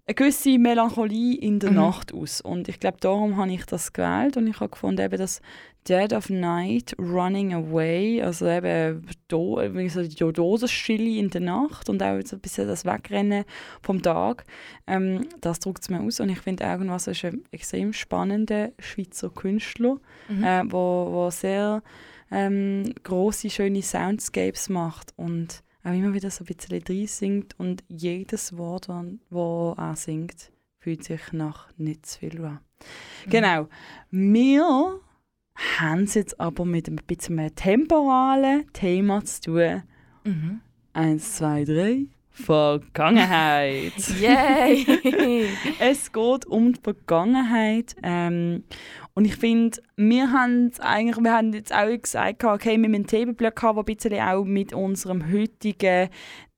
eine gewisse Melancholie in der Mhm. Nacht aus. Und ich glaube, darum habe ich das gewählt und ich habe gefunden, eben das Dead of Night, Running Away, also eben do, so die Dosenstille in der Nacht und auch so ein bisschen das Wegrennen vom Tag, ähm, das drückt es mir aus und ich finde Augenwasser ist ein extrem spannender Schweizer Künstler, Mhm. äh, wo, wo sehr ähm, große schöne Soundscapes macht und auch immer wieder so ein bisschen drin singt und jedes Wort, das er singt, fühlt sich nach nicht zu viel an. Genau. Wir haben es jetzt aber mit ein bisschen einem temporalen Thema zu tun. Mhm. Eins, zwei, drei. Vergangenheit. [laughs] Yay! [laughs] es geht um die Vergangenheit. Ähm, und ich finde, wir haben eigentlich, wir haben jetzt auch gesagt, okay, wir haben einen Themenblock gehabt, der ein bisschen auch mit unserem heutigen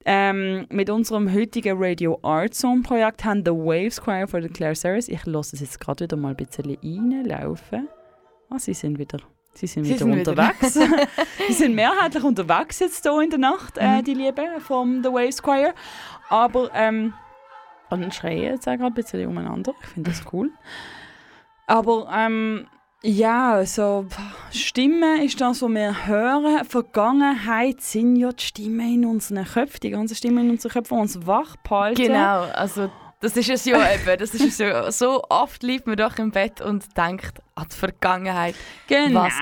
ähm, mit unserem heutigen Radio Art Zone Projekt haben The Waves Choir von Claire Series. Ich lasse es jetzt gerade wieder mal ein bisschen reinlaufen. Ah, sie sind wieder, sie sind Sie wieder sind wieder. unterwegs. [laughs] sie sind mehrheitlich unterwegs jetzt hier in der Nacht, äh, Mhm. die Lieben vom The Waves Choir. Aber ähm, und schreien jetzt auch gerade ein bisschen umeinander. Ich finde das cool. Aber ähm, ja, so pff, Stimme ist das, was wir hören. Vergangenheit sind ja die Stimmen in unseren Köpfen, die ganzen Stimmen in unseren Köpfen, die uns wach behalten. Genau, also das ist es ja [laughs] eben. Das ist es ja. So oft liegt man doch im Bett und denkt an die Vergangenheit. genau. was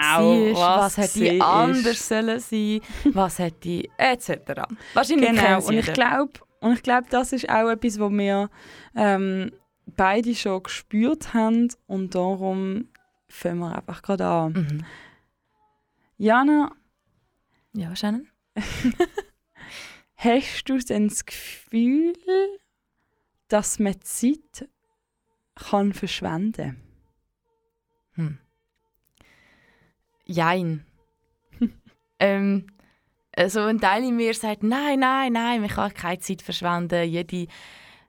war, was, hätte war. anders sollen sein, was hätte etc. Wahrscheinlich Genau, und ich glaube, und ich glaube, das ist auch etwas, was wir ähm, beide schon gespürt haben und darum fangen wir einfach gerade an. Mhm. Jana, Ja, Shannon? [laughs] hast du denn das Gefühl, dass man Zeit kann verschwenden Hm. Jein. [laughs] ähm, also ein Teil in mir sagt, nein, nein, nein, man kann keine Zeit verschwenden. Jede,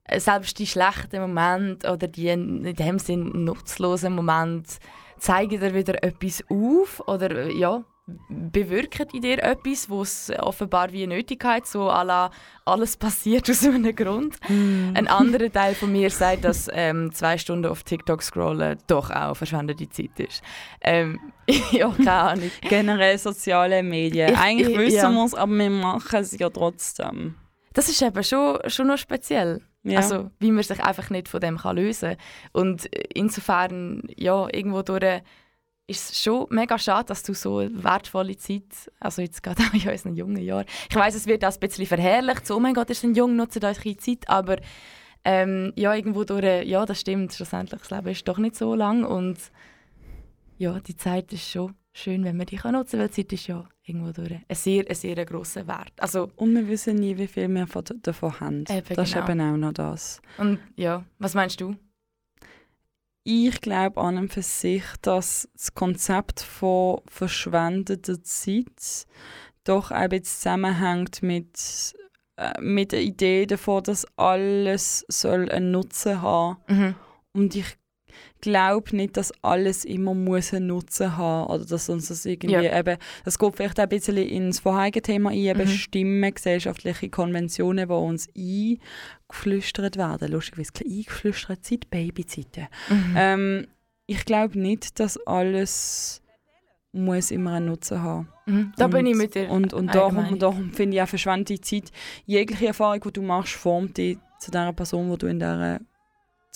äh, selbst die schlechten Momente oder die in dem Sinn nutzlosen Momente zeigen dir wieder etwas auf oder äh, ja, bewirken in dir etwas, was offenbar wie eine Nötigkeit, so à la, alles passiert aus einem Grund. Ein anderer Teil von mir sagt, dass ähm, zwei Stunden auf TikTok scrollen doch auch verschwendete Zeit ist. Ähm, [laughs] ja, keine Ahnung. Generell soziale Medien. Ich- Eigentlich ich- wissen ja. wir es, aber wir machen es ja trotzdem. Das ist eben schon, schon noch speziell. Ja. Also, wie man sich einfach nicht von dem kann lösen kann. Und insofern, ja, irgendwo durch ist es schon mega schade, dass du so wertvolle Zeit, also jetzt gerade [laughs] auch in unseren jungen Jahren, ich weiß es wird auch ein bisschen verherrlicht, so, oh mein Gott, ihr seid jung, nutzt euch die Zeit, aber ähm, ja, irgendwo durch, ja, das stimmt, schlussendlich, das Leben ist doch nicht so lang und ja, die Zeit ist schon schön, wenn man die kann nutzen kann, weil Zeit ist ja irgendwo durch ein sehr, ein sehr grosser Wert. Also, Und wir wissen nie, wie viel wir von- davon haben. Eben, das genau. ist eben auch noch das. und ja, was meinst du? Ich glaube an und für sich, dass das Konzept von verschwendeter Zeit doch ein bisschen zusammenhängt mit, äh, mit der Idee davon, dass alles soll einen Nutzen haben Mhm. Und ich glaube nicht, dass alles immer muss einen Nutzen haben oder dass uns das irgendwie Ja. eben, das geht vielleicht auch ein bisschen ins vorherige Thema ein, eben Mhm. Stimmen, gesellschaftliche Konventionen, die uns eingeflüstert werden. Lustigerweise eingeflüstert Zeit, Babyzeiten. Mhm. Ähm, ich glaube nicht, dass alles muss immer einen Nutzen haben. Mhm. Da und, bin ich mit dir. Und, und darum, darum finde ich auch verschwendete Zeit. Jegliche Erfahrung, die du machst, formt dich zu der Person, wo du in dieser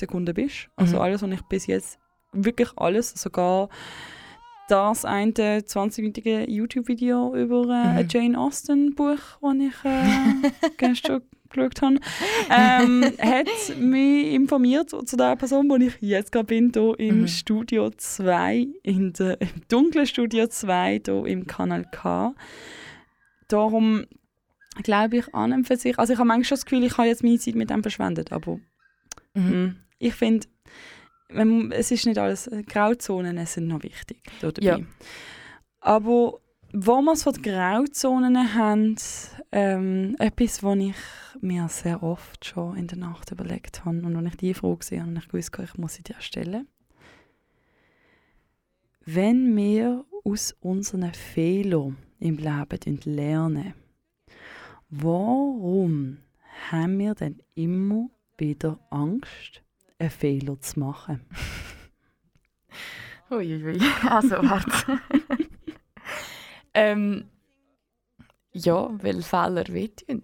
Sekunde bist. Also Mhm. alles, was ich bis jetzt, wirklich alles, sogar das eine 20-minütige YouTube-Video über äh, ein Mhm. Jane Austen-Buch, das ich äh, [laughs] gestern geschaut habe, ähm, hat mich informiert zu der Person, wo ich jetzt gerade bin, hier im Mhm. Studio 2, in der, im dunklen Studio 2, hier im Kanal K. Darum glaube ich an und für sich, also ich habe manchmal schon das Gefühl, ich habe jetzt meine Zeit mit dem verschwendet, aber Mhm. Ich finde, wenn- es ist nicht alles, äh, Grauzonen sind noch wichtig da dabei. Ja. Aber wo wir es von den Grauzonen haben, ähm, etwas, was ich mir sehr oft schon in der Nacht überlegt habe und als ich die Frage gesehen habe, habe ich gewusst, ich muss sie dir stellen. Wenn wir aus unseren Fehlern im Leben lernen, warum haben wir denn immer wieder Angst, einen Fehler zu machen? [laughs] Uiuiui. [laughs] Also, warte. [laughs] ähm, ja, weil Fehler wehtun.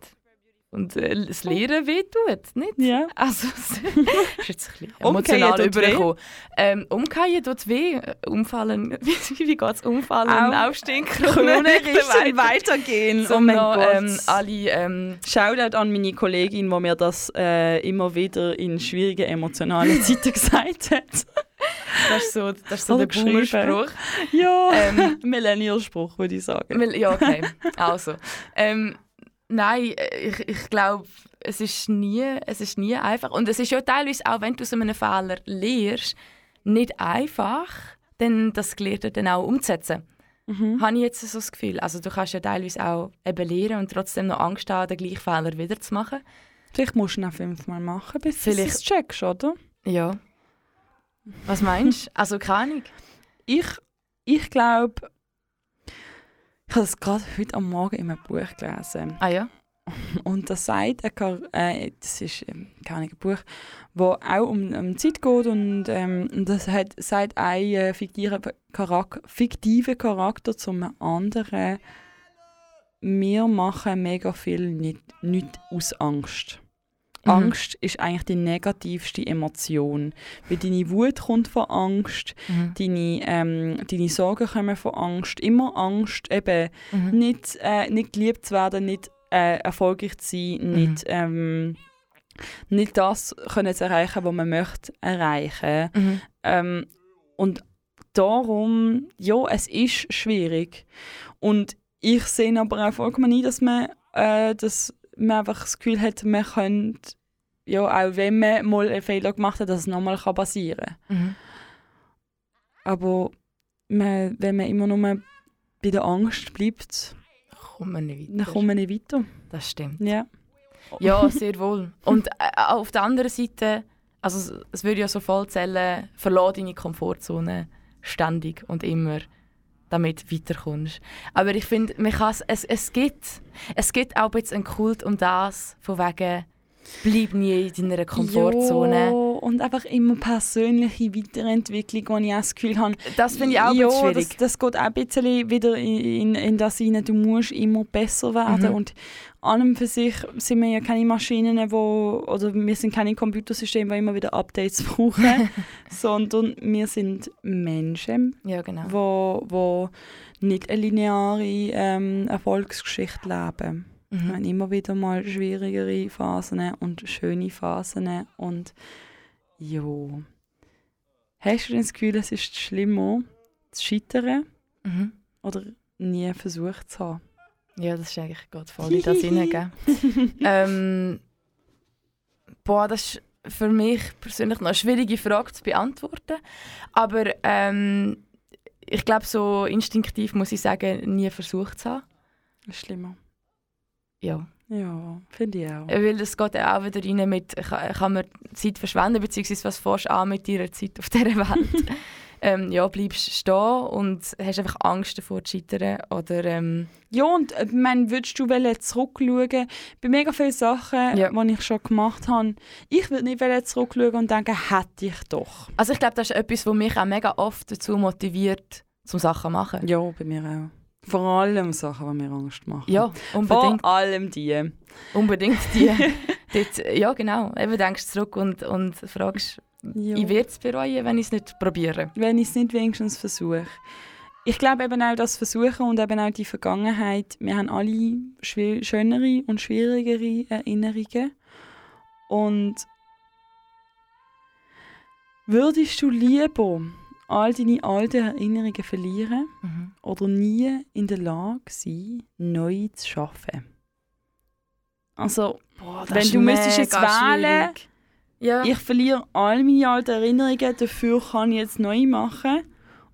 Und äh, das Lehren wehtut, nicht? Ja. [laughs] Also, es [laughs] ist jetzt ein bisschen emotional übergekommen. Ähm, umkehren tut weh. Umfallen, [laughs] wie, geht es? Umfallen, Au- aufstehen, Krone richten, weiter. weitergehen. So oh mein noch, Gott. ähm, alle, ähm, Shoutout an meine Kollegin, die mir das äh, immer wieder in schwierigen emotionalen Zeiten gesagt hat. das ist so, das ist so der Boomer-Spruch. ja, Ähm, Millennial-Spruch, würde ich sagen. Ja, okay. Also. Ähm, nein, äh, ich, ich glaube, es ist, nie, es ist nie einfach. Und es ist ja teilweise auch, wenn du aus einem Fehler lernst, nicht einfach, dann das Gelehrte dann auch umzusetzen. Mhm. Habe ich jetzt so das Gefühl. Also du kannst ja teilweise auch eben lernen und trotzdem noch Angst haben, den gleichen Fehler wieder zu machen. Vielleicht musst du ihn auch fünfmal machen, bis du Vielleicht- es checkst, oder? Ja. Was meinst du? also keine Ahnung. Ich, ich glaube, habe das gerade heute am Morgen in einem Buch gelesen. Ah ja? Und das sagt, ein äh, das ist ähm, keine Ahnung, ein Buch, wo auch um, um Zeit geht und, ähm, das hat, sagt ein äh, fiktiver Charakter, fiktiver Charakter zum anderen, wir machen mega viel nicht, nicht aus Angst. Mhm. Angst ist eigentlich die negativste Emotion. Weil deine Wut kommt von Angst, Mhm. deine, ähm, deine Sorgen kommen von Angst. Immer Angst, eben Mhm. nicht, äh, nicht geliebt zu werden, nicht äh, erfolgreich zu sein, Mhm. nicht, ähm, nicht das können zu erreichen, was man möchte erreichen. Mhm. Ähm, und darum, ja, es ist schwierig. Und ich sehe aber auch vollkommen ein, dass man, äh, dass man einfach das Gefühl hat, man könnte, ja, auch wenn man mal einen Fehler gemacht hat, dass es nochmal passieren kann. Mhm. Aber man, wenn man immer nur bei der Angst bleibt, Kommt man nicht weiter. dann kommt man nicht weiter. Das stimmt. Ja. Ja, sehr wohl. Und äh, auf der anderen Seite, also es- es würde ja so voll zählen, verlass deine Komfortzone ständig und immer, damit weiterkommst. Aber ich finde, es, es, gibt, es gibt auch jetzt einen Kult um das, von wegen, bleib nie in deiner Komfortzone. Ja, und einfach immer persönliche Weiterentwicklung, wo ich auch das Gefühl habe, Das finde ich auch bisschen schwierig. Das, das geht auch ein bisschen wieder in, in, in das hinein, du musst immer besser werden. Mhm. Und an und für sich sind wir ja keine Maschinen, wo, oder wir sind keine Computersysteme, die immer wieder Updates [laughs] brauchen, sondern wir sind Menschen, Ja, genau. wo, wo nicht eine lineare ähm, Erfolgsgeschichte leben. Wir Mhm. haben immer wieder mal schwierigere Phasen und schöne Phasen und jo. Hast du denn das Gefühl, es ist schlimmer zu scheitern Mhm. oder nie versucht zu haben? Ja, das ist eigentlich gerade voll in das [laughs] hinein, ähm, boah, das ist für mich persönlich noch eine schwierige Frage zu beantworten. Aber ähm, ich glaube, so instinktiv muss ich sagen, nie versucht zu haben. Das ist schlimmer. Ja. Ja, finde ich auch. Weil es geht auch wieder rein mit, kann, man Zeit verschwenden, beziehungsweise was fährst du an mit deiner Zeit auf dieser Welt? [laughs] ähm, ja, bleibst stehen und hast einfach Angst davor zu scheitern oder... Ähm, Ja, und äh, ich meine, würdest du zurückschauen? Bei mega vielen Sachen, Ja. die ich schon gemacht habe, ich würde nicht zurückschauen und denken, hätte ich doch. also ich glaube, das ist etwas, was mich auch mega oft dazu motiviert, zum Sachen zu machen. Ja, bei mir auch. Vor allem Sachen, die mir Angst machen. Ja, unbedingt. Vor allem die. Unbedingt die. [laughs] dort, ja, genau. Eben denkst zurück und, und fragst, Ja. ich werde es bereuen, wenn ich es nicht probiere. wenn ich es nicht wenigstens versuche. Ich glaube eben auch das Versuchen und eben auch die Vergangenheit. Wir haben alle schönere und schwierigere Erinnerungen. Und würdest du lieber all deine alten Erinnerungen verlieren Mhm. oder nie in der Lage sein, neu zu schaffen? Also, Boah, wenn du müsstest jetzt wählen, Ja. ich verliere all meine alten Erinnerungen, dafür kann ich jetzt neu machen.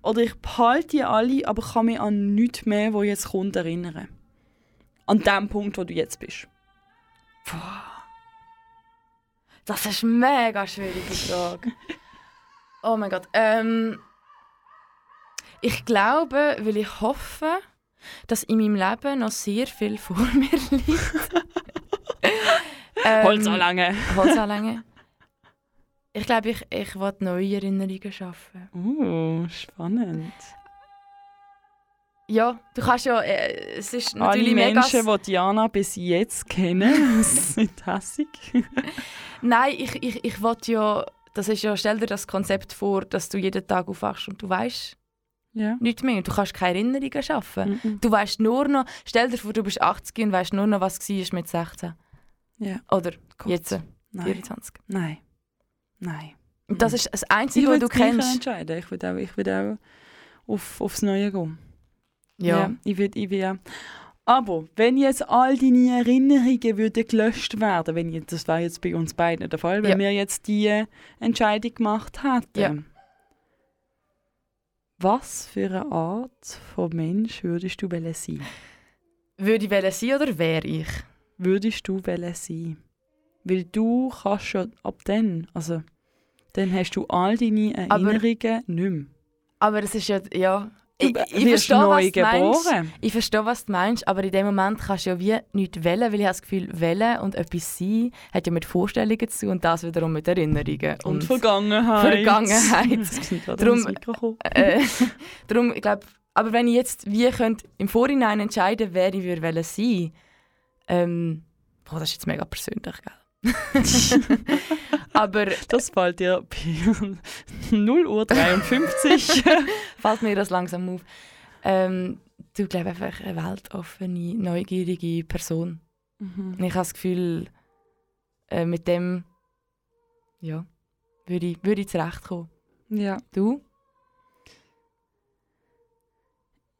Oder ich behalte die alle, aber kann mich an nichts mehr, wo jetzt kommt, erinnern. An dem Punkt, wo du jetzt bist. Das ist eine mega schwierige Frage. [laughs] oh mein Gott. Ähm, ich glaube, weil ich hoffe, dass in meinem Leben noch sehr viel vor [laughs] mir liegt. ähm, Holzanlänge. Holzanlänge. Ich glaube, ich, ich will neue Erinnerungen schaffen. Uh, spannend. Ja, du kannst ja, äh, es ist Alle natürlich mega... Menschen, die Diana bis jetzt kennen, [laughs] sind hässig. Nein, ich, ich, ich will ja, das ist ja, stell dir das Konzept vor, dass du jeden Tag aufwachst und du weißt Ja. nichts mehr. Du kannst keine Erinnerungen schaffen. Mhm. Du weißt nur noch, stell dir vor, du bist 80 und weißt nur noch, was war mit 16. Ja. Oder Gott. jetzt, Nein. 24. Nein. Nein. Und das ist das Einzige, was du kennst. entscheiden. Ich würde auch, ich würde auch auf, aufs Neue gehen. Ja. ich würde, ich würde, Aber wenn jetzt all deine Erinnerungen würden gelöscht werden, wenn jetzt, das wäre jetzt bei uns beiden der Fall, wenn Ja. wir jetzt die Entscheidung gemacht hätten, Ja. was für eine Art von Mensch würdest du wollen sein? Würde ich wollen sein oder wäre ich? Würdest du wollen sein? Weil du kannst schon ab dann, also dann hast du all deine Aber- Erinnerungen nicht mehr. Aber es ist ja, ja... Du Ich, ich, wirst verstehe, neu was du meinst. geboren. Ich verstehe, was du meinst, aber in dem Moment kannst du ja wie nichts wählen, weil ich habe das Gefühl, wählen und etwas sein hat ja mit Vorstellungen zu tun und das wiederum mit Erinnerungen. Und, Vergangenheit. Vergangenheit. [laughs] Mikro gekommen. äh, [laughs] darum, ich glaube, aber wenn ich jetzt wie könnte im Vorhinein entscheiden, wer ich würde sein, ähm, boah, das ist jetzt mega persönlich, gell? [laughs] aber Das fällt dir bei [laughs] 0 Uhr 53. [laughs] fällt mir das langsam auf. Ähm, du glaube einfach eine weltoffene, neugierige Person. Mhm. Und ich habe das Gefühl, äh, mit dem ja, würde ich, würde ich zurechtkommen. Ja. Du?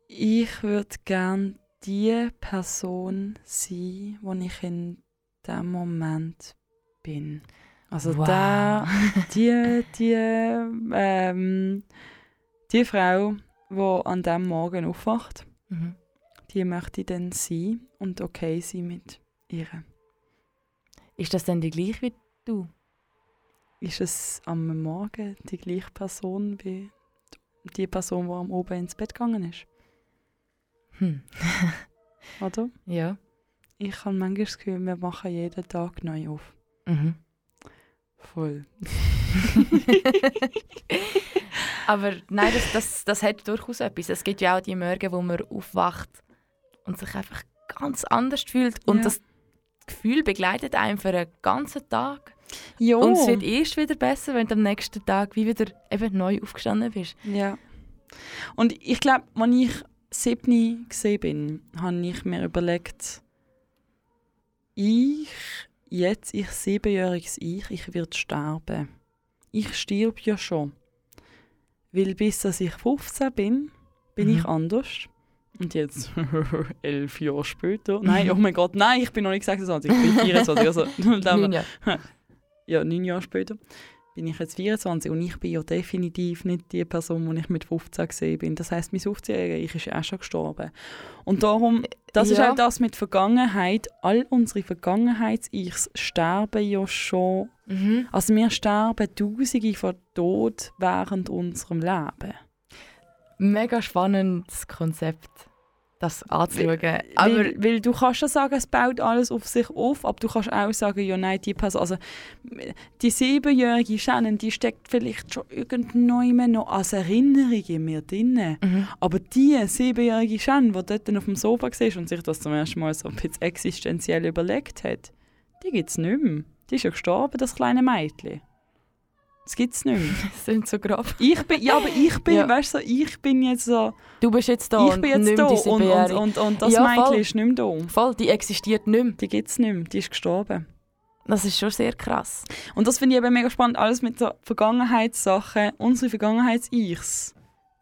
Ich würde gerne die Person sein, die ich in dem Moment bin. Also Wow. der, die, die, ähm, die Frau, die an dem Morgen aufwacht, Mhm. die möchte ich dann sein und okay sein mit ihr. Ist das denn die gleiche wie du? Ist es am Morgen die gleiche Person wie die Person, die am Oben ins Bett gegangen ist? Hm. Oder? [laughs] Ja. Ich habe manchmal das Gefühl, wir machen jeden Tag neu auf. Mhm. Voll. [laughs] Aber nein, das, das, das hat durchaus etwas. Es gibt ja auch die Morgen, wo man aufwacht und sich einfach ganz anders fühlt. Und Ja. das Gefühl begleitet einen für einen ganzen Tag. Ja. Und es wird erst wieder besser, wenn du am nächsten Tag wie wieder eben neu aufgestanden bist. Ja. Und ich glaube, als ich siebni gesehen bin, habe ich mir überlegt, ich, jetzt, ich siebenjähriges Ich, ich werde sterben. Ich stirb ja schon. Weil bis dass ich 15 bin, bin Mhm. ich anders. Und jetzt, [laughs] elf Jahre später, [laughs] nein, oh mein Gott, nein, ich bin noch nicht 26, ich bin 24. Also, [laughs] Neun Jahre. ja, neun Jahre später bin ich jetzt 24 und ich bin ja definitiv nicht die Person, die ich mit 15 gesehen bin. Das heißt, mein 15-jähriger Ich ist auch schon gestorben. Und darum, das ist Ja. auch das mit Vergangenheit. All unsere Vergangenheits-Ichs sterben ja schon. Mhm. Also wir sterben Tausende von Tod während unserem Leben. Mega spannendes Konzept, das anzuschauen. Aber weil, weil du kannst schon sagen, es baut alles auf sich auf, aber du kannst auch sagen, ja nein, die Person, also die siebenjährige Shannon, die steckt vielleicht schon irgendwann noch als Erinnerung in mir drin. Mhm. Aber die siebenjährige Shannon, die dort auf dem Sofa war und sich das zum ersten Mal so ein bisschen existenziell überlegt hat, die gibt es nicht mehr. Die ist ja gestorben, das kleine Mädchen. Das gibt es nicht mehr. [laughs] das sind so grob. Ich bin, ja, aber ich bin, Ja. weißt du, so, ich bin jetzt so, Du bist jetzt da ich und bin jetzt da und, und, und, und das Ja, Mädchen ist nicht mehr da. Voll, die existiert nicht mehr. Die gibt es nicht mehr, die ist gestorben. Das ist schon sehr krass. Und das finde ich eben mega spannend, alles mit so Vergangenheitssachen, unsere Vergangenheits-Ichs,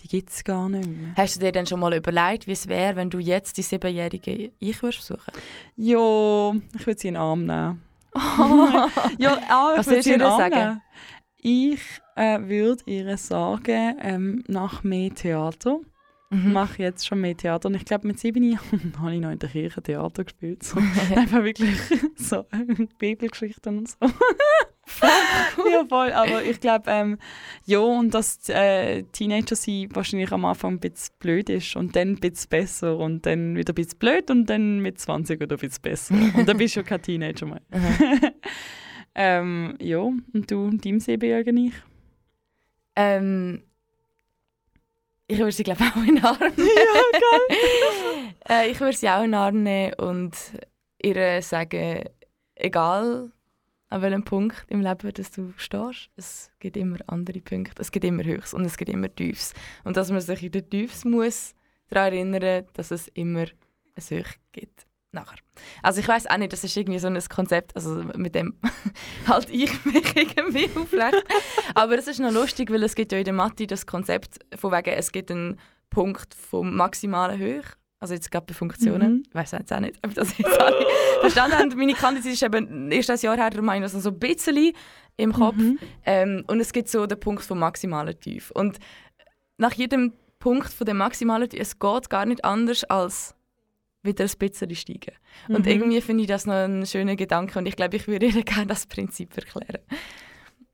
die gibt es gar nicht mehr. Hast du dir denn schon mal überlegt, wie es wäre, wenn du jetzt die siebenjährige Ich würdest besuchen? Ja, ich würde sie in den Arm nehmen. [laughs] [laughs] ja, ah, ich Was würde würdest du ihr sagen? Ich äh, würde ihr sagen, ähm, nach mehr Theater. Ich Mhm. mache jetzt schon mehr Theater. Und ich glaube, mit sieben Jahren [laughs] habe ich noch in der Kirche Theater gespielt. So. [laughs] Einfach wirklich [laughs] so Bibelgeschichten und so. ja, voll. Aber ich glaube, ähm, ja, und dass äh, Teenager sein wahrscheinlich am Anfang ein bisschen blöd ist und dann ein bisschen besser und dann wieder ein bisschen blöd und dann mit 20 wieder ein bisschen besser. Und dann bist du ja kein Teenager mehr. Ähm, ja, und du, deinem siebenjährigen Ich? Ähm, ich würde sie glaube auch in den Arm nehmen. [laughs] Ja, geil. [laughs] äh, ich würde sie auch in den Arm nehmen und ihr sagen, egal an welchem Punkt im Leben dass du stehst, es gibt immer andere Punkte. Es gibt immer Höchst und es gibt immer Tiefs. Und dass man sich in den Tiefs muss daran erinnern, dass es immer ein Höch gibt. Nachher. Also ich weiß auch nicht, das ist irgendwie so ein Konzept, also mit dem [laughs] halt ich mich irgendwie aufrecht. Aber es ist noch lustig, weil es gibt ja in der Mathe das Konzept von wegen, es gibt einen Punkt vom maximalen Höch Also jetzt gerade bei Funktionen. Mhm. Ich weiß jetzt auch nicht, ob das jetzt alle [laughs] verstanden haben. Meine Kante ist eben erst ein Jahr her, darum habe ich das noch so ein bisschen im Kopf. Mhm. Ähm, und es gibt so den Punkt vom maximalen Tief. Und nach jedem Punkt von dem maximalen Tief, es geht gar nicht anders als wieder ein bisschen steigen. Und Mhm. irgendwie finde ich das noch einen schönen Gedanke und ich glaube, ich würde [laughs] ihr gerne das Prinzip erklären.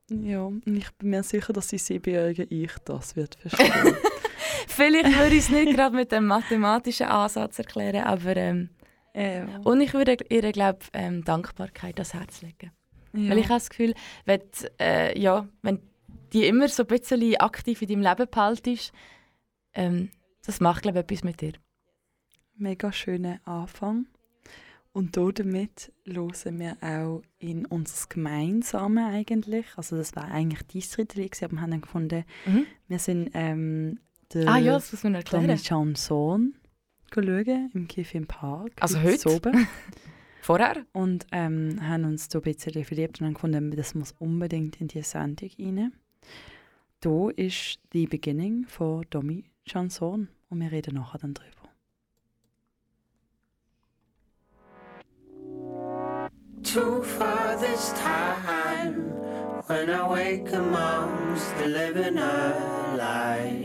Ja, und ich bin mir sicher, dass die siebenjährige Ich das wird verstehen. [laughs] Vielleicht würde ich es nicht gerade mit dem mathematischen Ansatz erklären, aber ähm, ja. und ich würde ihr, glaube ähm, Dankbarkeit ans Herz legen. ja. Weil ich habe das Gefühl, wenn, äh, ja, wenn die immer so ein bisschen aktiv in deinem Leben behaltest, ähm, das macht, glaube ich, etwas mit dir. Mega schöner Anfang. Und damit hören wir auch in unser Gemeinsames eigentlich. Also das war eigentlich dein dritte aber wir haben dann gefunden, Mhm. wir sind ähm, der Ah ja, das muss man erklären. Tommy Chanson schauen, im Kiff im Park. Also heute? oben. [laughs] Vorher? Und ähm, haben uns so ein bisschen verliebt und haben gefunden, das muss unbedingt in die Sendung rein. Hier ist die Beginning von Tommy Chanson und wir reden nachher dann drüber. Too far this time when I wake amongst the living alive.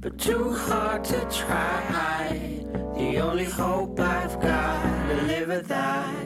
But too hard to try. The only hope I've got to live a that's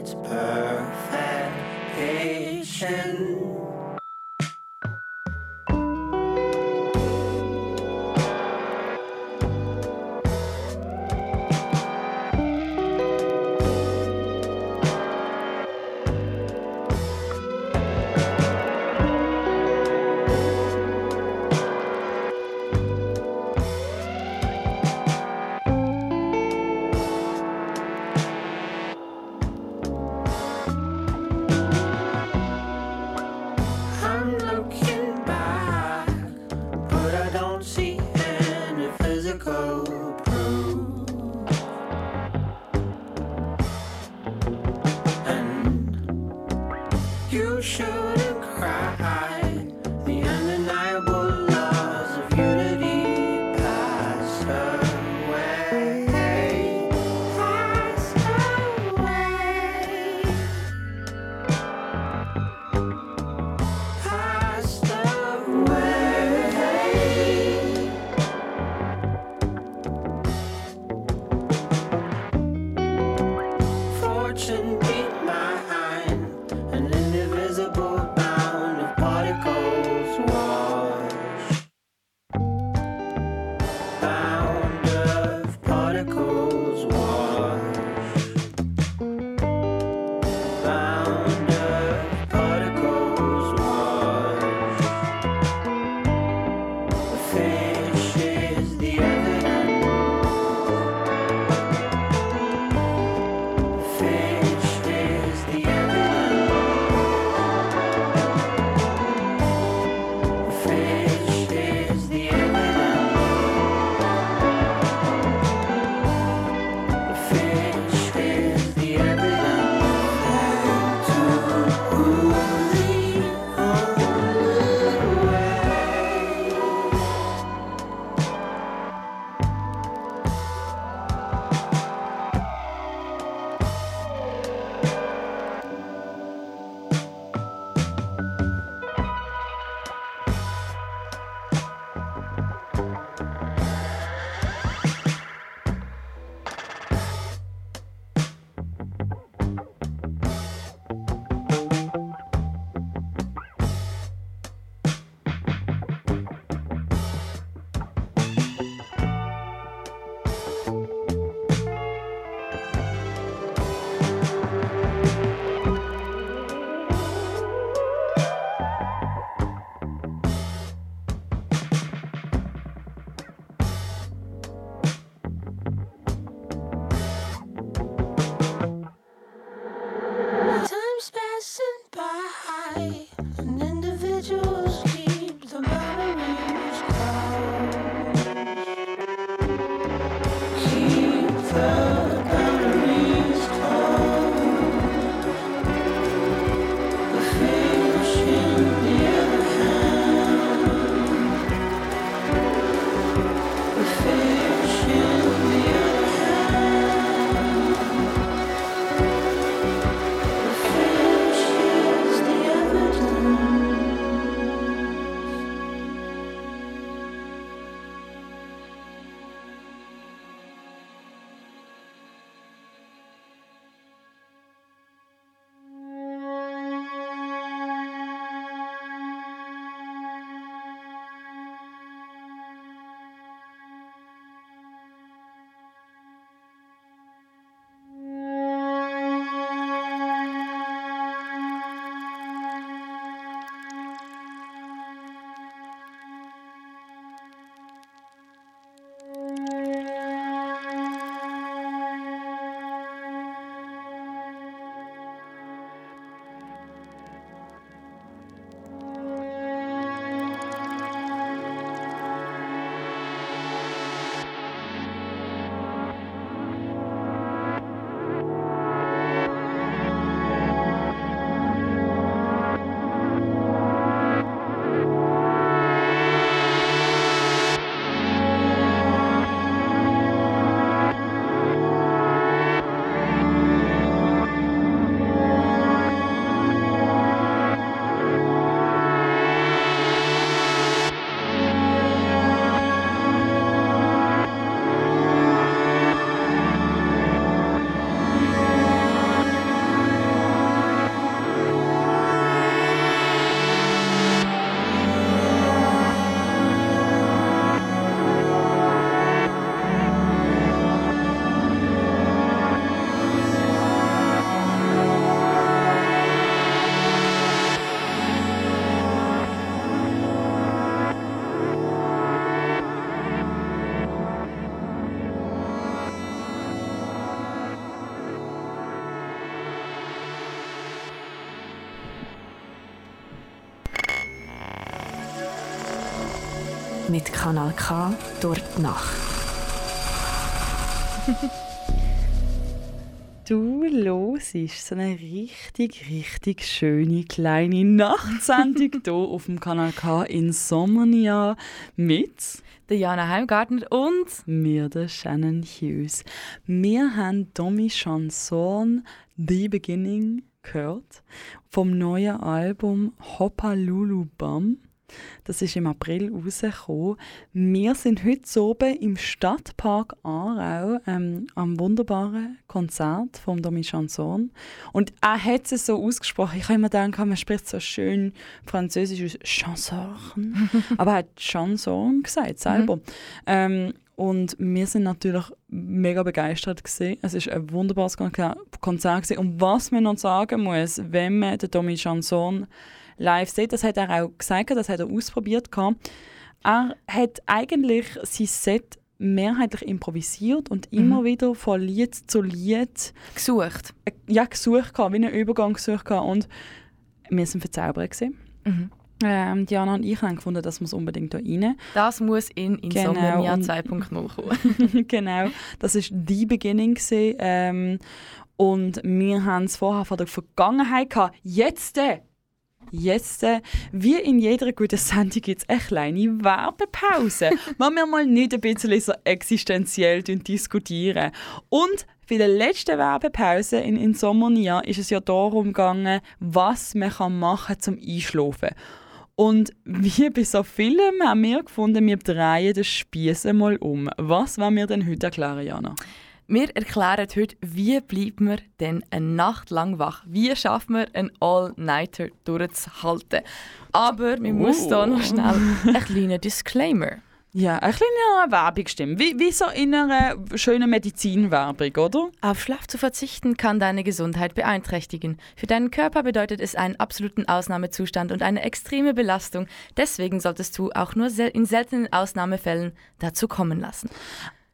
Kanal K durch die Nacht. [laughs] Du hörst so eine richtig, richtig schöne kleine Nachtsendung [laughs] hier auf dem Kanal K in Sommernia mit Der Jana Heimgartner und mir, der Shannon Hughes. Wir haben Domi Chanson «The Beginning» gehört vom neuen Album «Hoppa Lulu Bam». Das ist im April rausgekommen. Wir sind heute oben im Stadtpark Aarau ähm, am wunderbaren Konzert von Domi Chanson. Und er hat es so ausgesprochen. Ich habe immer gedacht, man spricht so schön französisch aus Chanson. [laughs] Aber er hat Chanson gesagt selber. Ähm, und wir sind natürlich mega begeistert gewesen. Es ist ein wunderbares Kon- Konzert gewesen. Und was man noch sagen muss, wenn man den Domi Chanson live sieht, das hat er auch gesagt, das hat er ausprobiert. Er hat eigentlich sein Set mehrheitlich improvisiert und immer wieder von Lied zu Lied gesucht. äh, ja, gesucht, gehabt, wie einen Übergang gesucht. gehabt. Und wir sind verzaubert. gewesen. Mhm. Ähm, Diana und ich haben gefunden, dass wir es unbedingt hier rein. Das muss in Genau, Insomnia und- 2.0 kommen. [laughs] genau, das ist die Beginning gewesen, ähm, und wir haben es vorher von der Vergangenheit gehabt. Jetzt, äh, jetzt, äh, wie in jeder guten Sendung gibt es eine kleine Werbepause, [laughs] wo wir mal nicht ein bisschen so existenziell diskutieren. Und bei der letzten Werbepause in Insomnia ist es ja darum gegangen, was man kann machen zum Einschlafen. Und wie bei so Filmen haben wir gefunden, wir drehen den Spieß mal um. Was wollen wir denn heute erklären, Jana? Wir erklären heute, wie bleibt man denn eine Nacht lang wach? Wie schafft man einen All-Nighter durchzuhalten? Aber wir müssen da noch schnell einen kleinen Disclaimer. Ja, ein kleiner Werbungsstimme. Wie, wie so in einer schönen Medizinwerbung, oder? Auf Schlaf zu verzichten kann deine Gesundheit beeinträchtigen. Für deinen Körper bedeutet es einen absoluten Ausnahmezustand und eine extreme Belastung. Deswegen solltest du auch nur in seltenen Ausnahmefällen dazu kommen lassen.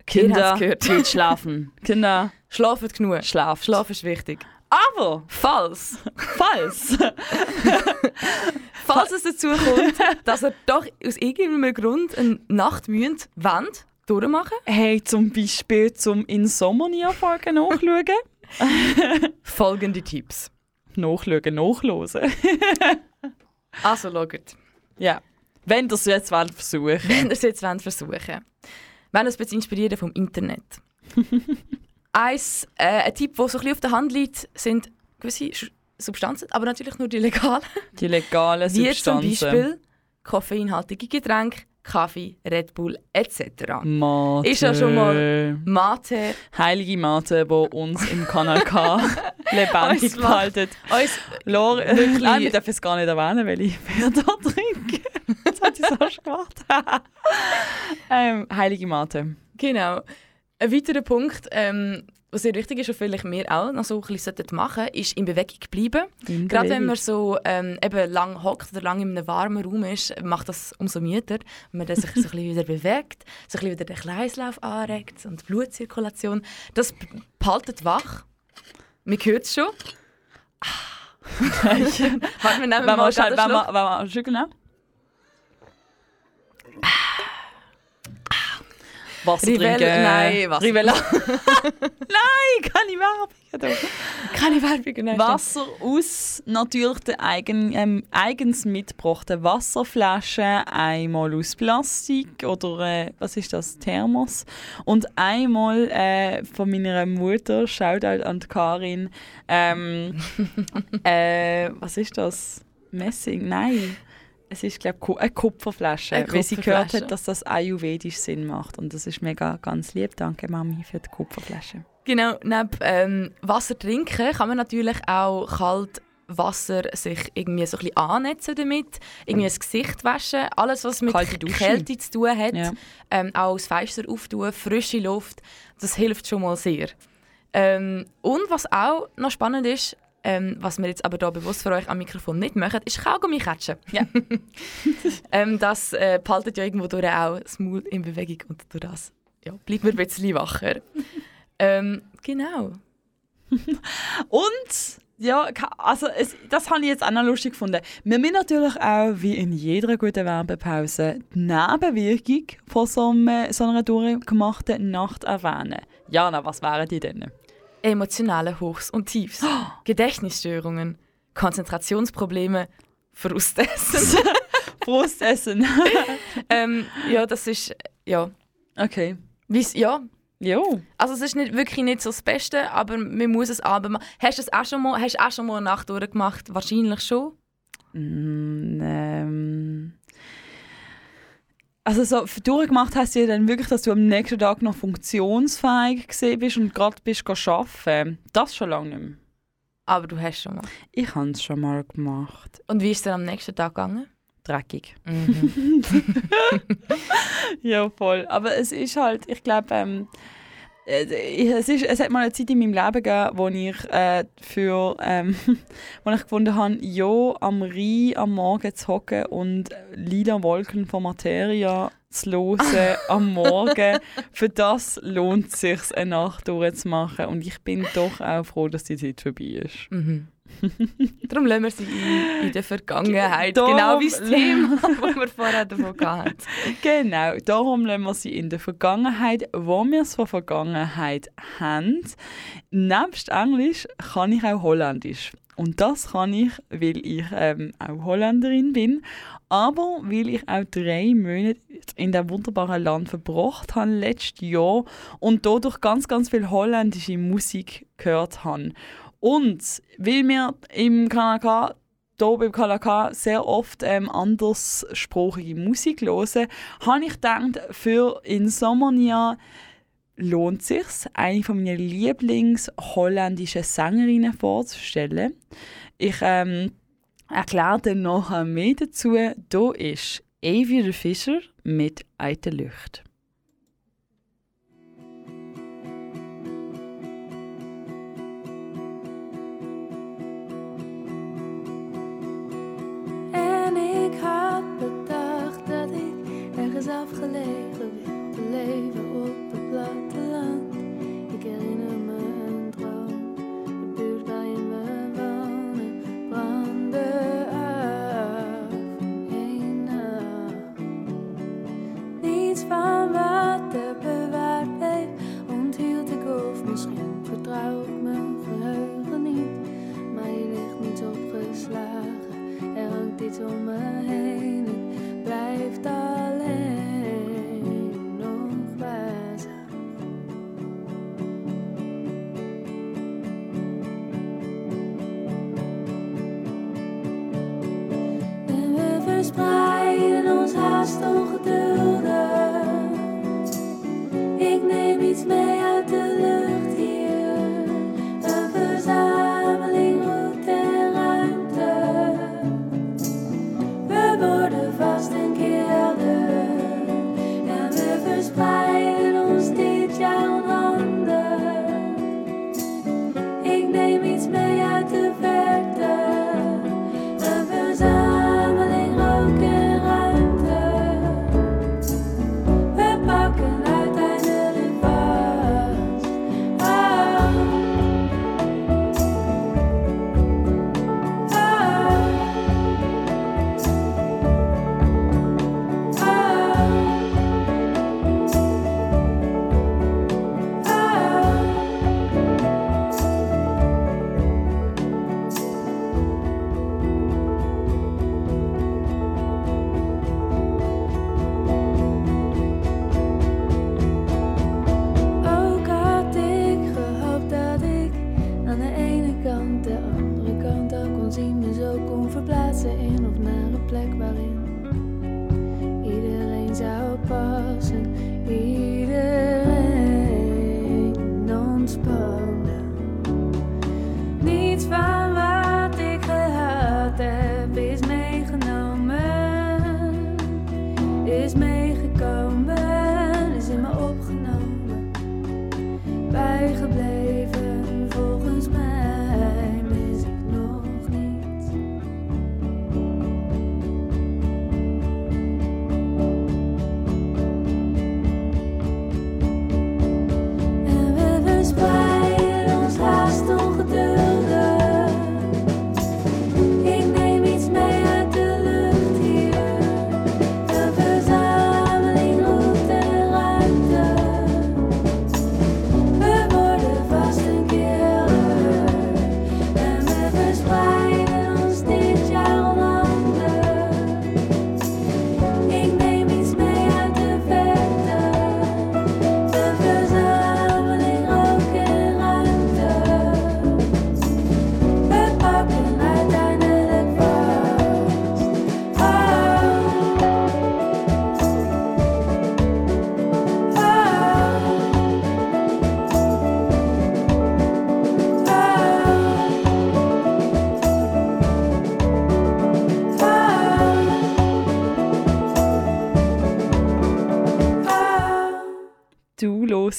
Kinder, geht schlafen. [laughs] Kinder, Schlafet genug. schlaft. Schlaf ist wichtig. Aber, Falls, falls, [laughs] falls es dazu kommt, dass ihr doch aus irgendeinem Grund eine Nacht müsst, wollt, durchmachen, hey, zum Beispiel zum Insomnia-Folgen nachschauen. folgende Tipps. nachschauen, nachlosen. Also schaut. ja. Wenn ihr es jetzt wollt versuchen. wenn ihr es jetzt versuchen wollt. Wenn bisschen inspirieren vom Internet. [laughs] Eins, äh, ein Tipp, der so ein bisschen auf der Hand liegt, sind gewisse Sch- Substanzen, aber natürlich nur die legalen. Die legalen Wie zum Substanzen. Beispiel koffeinhaltige Getränke, Kaffee, Red Bull etc. Mate. Ist ja schon mal- Mate, Heilige Mate, die uns im Kanal K [laughs] lebendig behalten. uns Lor Wirklich- Nein, wir dürfen es gar nicht erwähnen, weil ich [laughs] Bier da trinke. Das hat ich so schon gemacht. [laughs] ähm, Heilige Mate. Genau. Ein weiterer Punkt, ähm, was sehr wichtig ist und vielleicht wir auch noch so ein bisschen sollten machen ist in Bewegung bleiben. In Gerade wenn Bewegung. man so ähm, eben lang hockt oder lang in einem warmen Raum ist, macht das umso müder, wenn man dann sich so ein bisschen wieder bewegt, so ein bisschen wieder den Kreislauf anregt und die Blutzirkulation. Das behaltet wach. Man hört es schon. [laughs] Warte, wir nehmen Wenn mal einen wenn Schluck. wenn man, schütteln ne? Wasser Rivella- trinken. nein, Wasser. Rivella. [laughs] nein, keine Werbung. Keine Werbung, nein, Wasser aus natürlich der eigen, ähm, eigens mitgebrachten Wasserflasche, einmal aus Plastik oder äh, was ist das, Thermos und einmal äh, von meiner Mutter, Shoutout an Karin, ähm, [laughs] äh, was ist das, Messing? Nein. Es ist, glaube ich, eine Kupferflasche, Eine weil sie gehört hat, dass das ayurvedisch Sinn macht. Und das ist mega ganz lieb. Danke, Mami, für die Kupferflasche. Genau, neben ähm, Wasser trinken kann man natürlich auch kalt Wasser sich irgendwie so ein bisschen annetzen damit, irgendwie das Gesicht waschen, alles was mit. Kälte zu tun hat, Ja. ähm, auch das Fenster auftun, frische Luft, das hilft schon mal sehr. Ähm, und was auch noch spannend ist, ähm, was wir jetzt aber hier bewusst für euch am Mikrofon nicht machen, ist Kaugummi catchen. Ja. [laughs] ähm, das äh, behaltet ja irgendwo durch auch das Maul in Bewegung und durch das ja, bleibt man ein bisschen wacher. [laughs] ähm, genau. [laughs] Und Ja, also es, das habe ich jetzt auch noch lustig gefunden. Wir müssen natürlich auch, wie in jeder guten Werbepause, die Nebenwirkung von so, einem, so einer durchgemachten Nacht erwähnen. Jana, was wären die denn? Emotionale Hochs und Tiefs, [gasps] Gedächtnisstörungen, Konzentrationsprobleme, Frustessen. [laughs] Frustessen. [laughs] ähm, ja, das ist, ja, okay. wie's, ja, Jo. also es ist nicht, wirklich nicht so das Beste, aber man muss es aber machen. Hast du es auch schon mal, hast du auch schon mal eine Nacht durchgemacht? Wahrscheinlich schon. Mm, ähm. Also so durchgemacht hast du ja dann wirklich, dass du am nächsten Tag noch funktionsfähig gesehen bist und gerade bist go arbeiten. Das schon lange nicht mehr. Aber du hast schon mal. Ich habe es schon mal gemacht. Und wie ist es dann am nächsten Tag gegangen? Dreckig. Mhm. [laughs] [laughs] Ja, voll. Aber es ist halt, ich glaube, ähm, äh, es, ist, es hat mal eine Zeit in meinem Leben gegeben, wo ich äh, für, ähm, [laughs] wo ich gefunden habe, ja, am Rhein am Morgen zu hocken und lila Wolken von Materia zu hören [laughs] am Morgen, für das lohnt es sich, eine Nacht durchzumachen. Und ich bin doch auch froh, dass die Zeit vorbei ist. Mhm. [laughs] Darum lassen wir sie in, in der Vergangenheit. Darum- Genau wie das [laughs] Thema, das wir vorher davon hatten. Genau, darum lassen wir sie in der Vergangenheit, wo wir es von Vergangenheit haben. Nebst Englisch kann ich auch Holländisch. Und das kann ich, weil ich ähm, auch Holländerin bin, aber weil ich auch drei Monate in diesem wunderbaren Land verbracht habe letztes Jahr und dadurch ganz, ganz viel holländische Musik gehört habe. Und weil wir im Kanaka hier beim KLK sehr oft ähm, anderssprachige Musik hören, habe ich gedacht, für Insomnia lohnt es sich, eine von meiner Lieblings-holländischen Sängerinnen vorzustellen. Ich ähm, erkläre dann nachher mehr dazu. Hier ist Avie de Fischer mit «Eite Lucht». afgelegen, leven op de plat.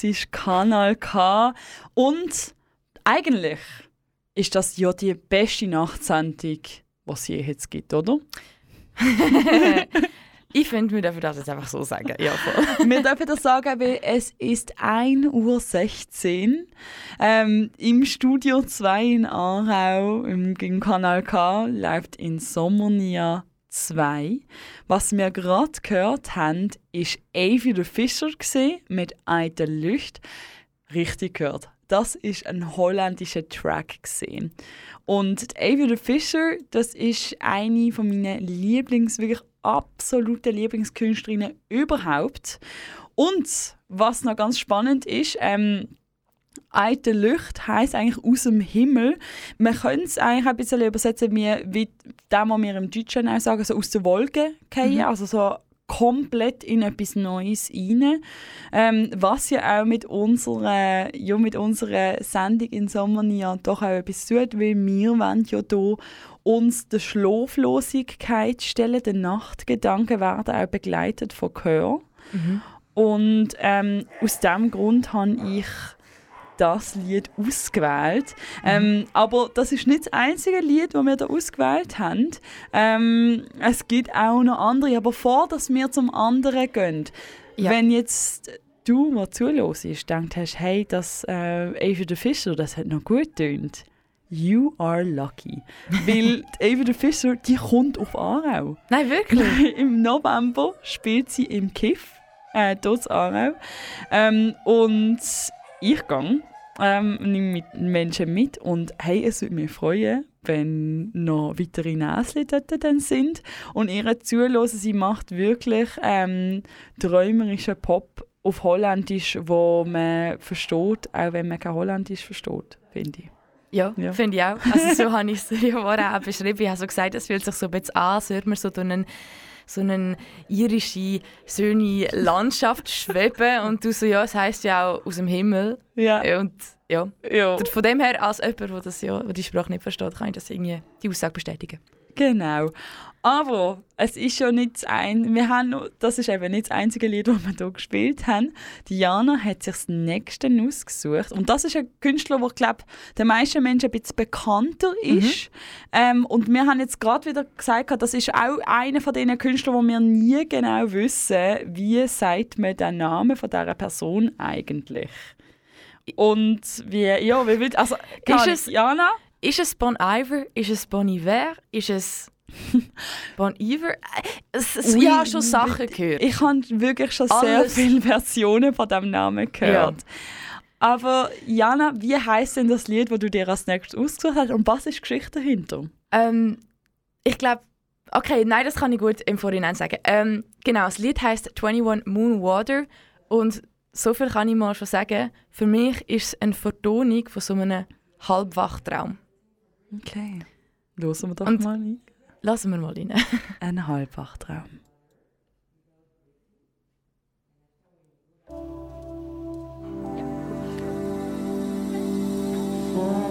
Du hörst Kanal K. Und eigentlich ist das ja die beste Nachtsendung, die es je jetzt gibt, oder? [laughs] ich finde, wir dürfen das jetzt einfach so sagen. Ja, voll. [laughs] Wir dürfen das sagen, weil es ist 1.16 Uhr. Ähm, Im Studio 2 in Aarau, im, im Kanal K, läuft Insomnia 2. Was wir gerade gehört haben, ist Avi Fisher gewesen, mit «Eite Lücht». Richtig gehört. Das ist ein holländischer Track gesehen. Und Avi the Fisher, das ist eine von meinen Lieblings, wirklich absoluten Lieblingskünstlerinnen überhaupt. Und was noch ganz spannend ist, ähm, Eite Licht heisst eigentlich aus dem Himmel. Man könnte es eigentlich ein bisschen übersetzen wie, wie das, was wir im Deutschen auch sagen, so aus der Wolke fallen, Mhm. also so komplett in etwas Neues rein. Ähm, was ja auch mit unserer, ja, mit unserer Sendung in Sommernia doch auch etwas tut, weil wir wollen ja hier uns der Schlaflosigkeit stellen, den Nachtgedanken werden auch begleitet von Chör. Mhm. Und ähm, aus diesem Grund habe ich das Lied ausgewählt. Ähm, aber das ist nicht das einzige Lied, das wir da ausgewählt haben. Ähm, es gibt auch noch andere. Aber bevor dass wir zum anderen gehen, Ja. wenn jetzt du, der zuhörst, denkst hast, hey, das äh, Ava the Fisher, das hat noch gut tönt. You are lucky. [laughs] Weil Ava the Fisher, die kommt auf Aarau. Nein, wirklich? [laughs] Im November spielt sie im Kiff, äh, dort in Aarau. Ähm, und ich gehe, ähm, nehme mit Menschen mit und hey, es würde mich freuen, wenn noch weitere Näsli dort dann sind und ihre zuhören. Sie macht wirklich ähm, träumerischen Pop auf Holländisch, wo man versteht, auch wenn man kein Holländisch versteht, finde ich. Ja, Ja. finde ich auch. Also so [laughs] habe ich es [laughs] ja vorher auch beschrieben. Ich habe so gesagt, es fühlt sich so ein bisschen an, als würde man so durch einen, so eine irische, schöne Landschaft [laughs] schweben. Und du so, ja, es heisst ja auch aus dem Himmel. Ja. Und ja, Ja. Von dem her, als jemand, der das ja, die Sprache nicht versteht, kann ich das irgendwie, die Aussage bestätigen. Genau. Aber es ist ja nicht das ein, wir haben noch, das ist eben nicht das einzige Lied, das wir hier gespielt haben. Diana hat sich das nächste ausgesucht und das ist ein Künstler, der ich glaube, den meisten Menschen ein bisschen bekannter ist. Ähm, und wir haben jetzt gerade wieder gesagt, das ist auch einer von diesen Künstlern, wo wir nie genau wissen, wie sagt man den Namen von dieser Person eigentlich. Und wie, ja, wie will, also, Ist ist es- Diana? Ist es Bon Iver? Ist es Bon Iver? Ist es [laughs] Bon Iver? Äh, Es, es, Ui, ich habe schon Sachen gehört. Ich habe wirklich schon Alles. sehr viele Versionen von diesem Namen gehört. Aber Jana, wie heißt denn das Lied, das du dir als nächstes ausgesucht hast und was ist die Geschichte dahinter? Ähm, ich glaube, okay, nein, das kann ich gut im Vorhinein sagen. Ähm, genau, das Lied heißt 21 Moon Water und so viel kann ich mal schon sagen. Für mich ist es eine Vertonung von so einem Halbwachtraum. Okay. Hören wir doch Und- mal rein. Lassen wir mal rein. [laughs] Ein Halbwachtraum. The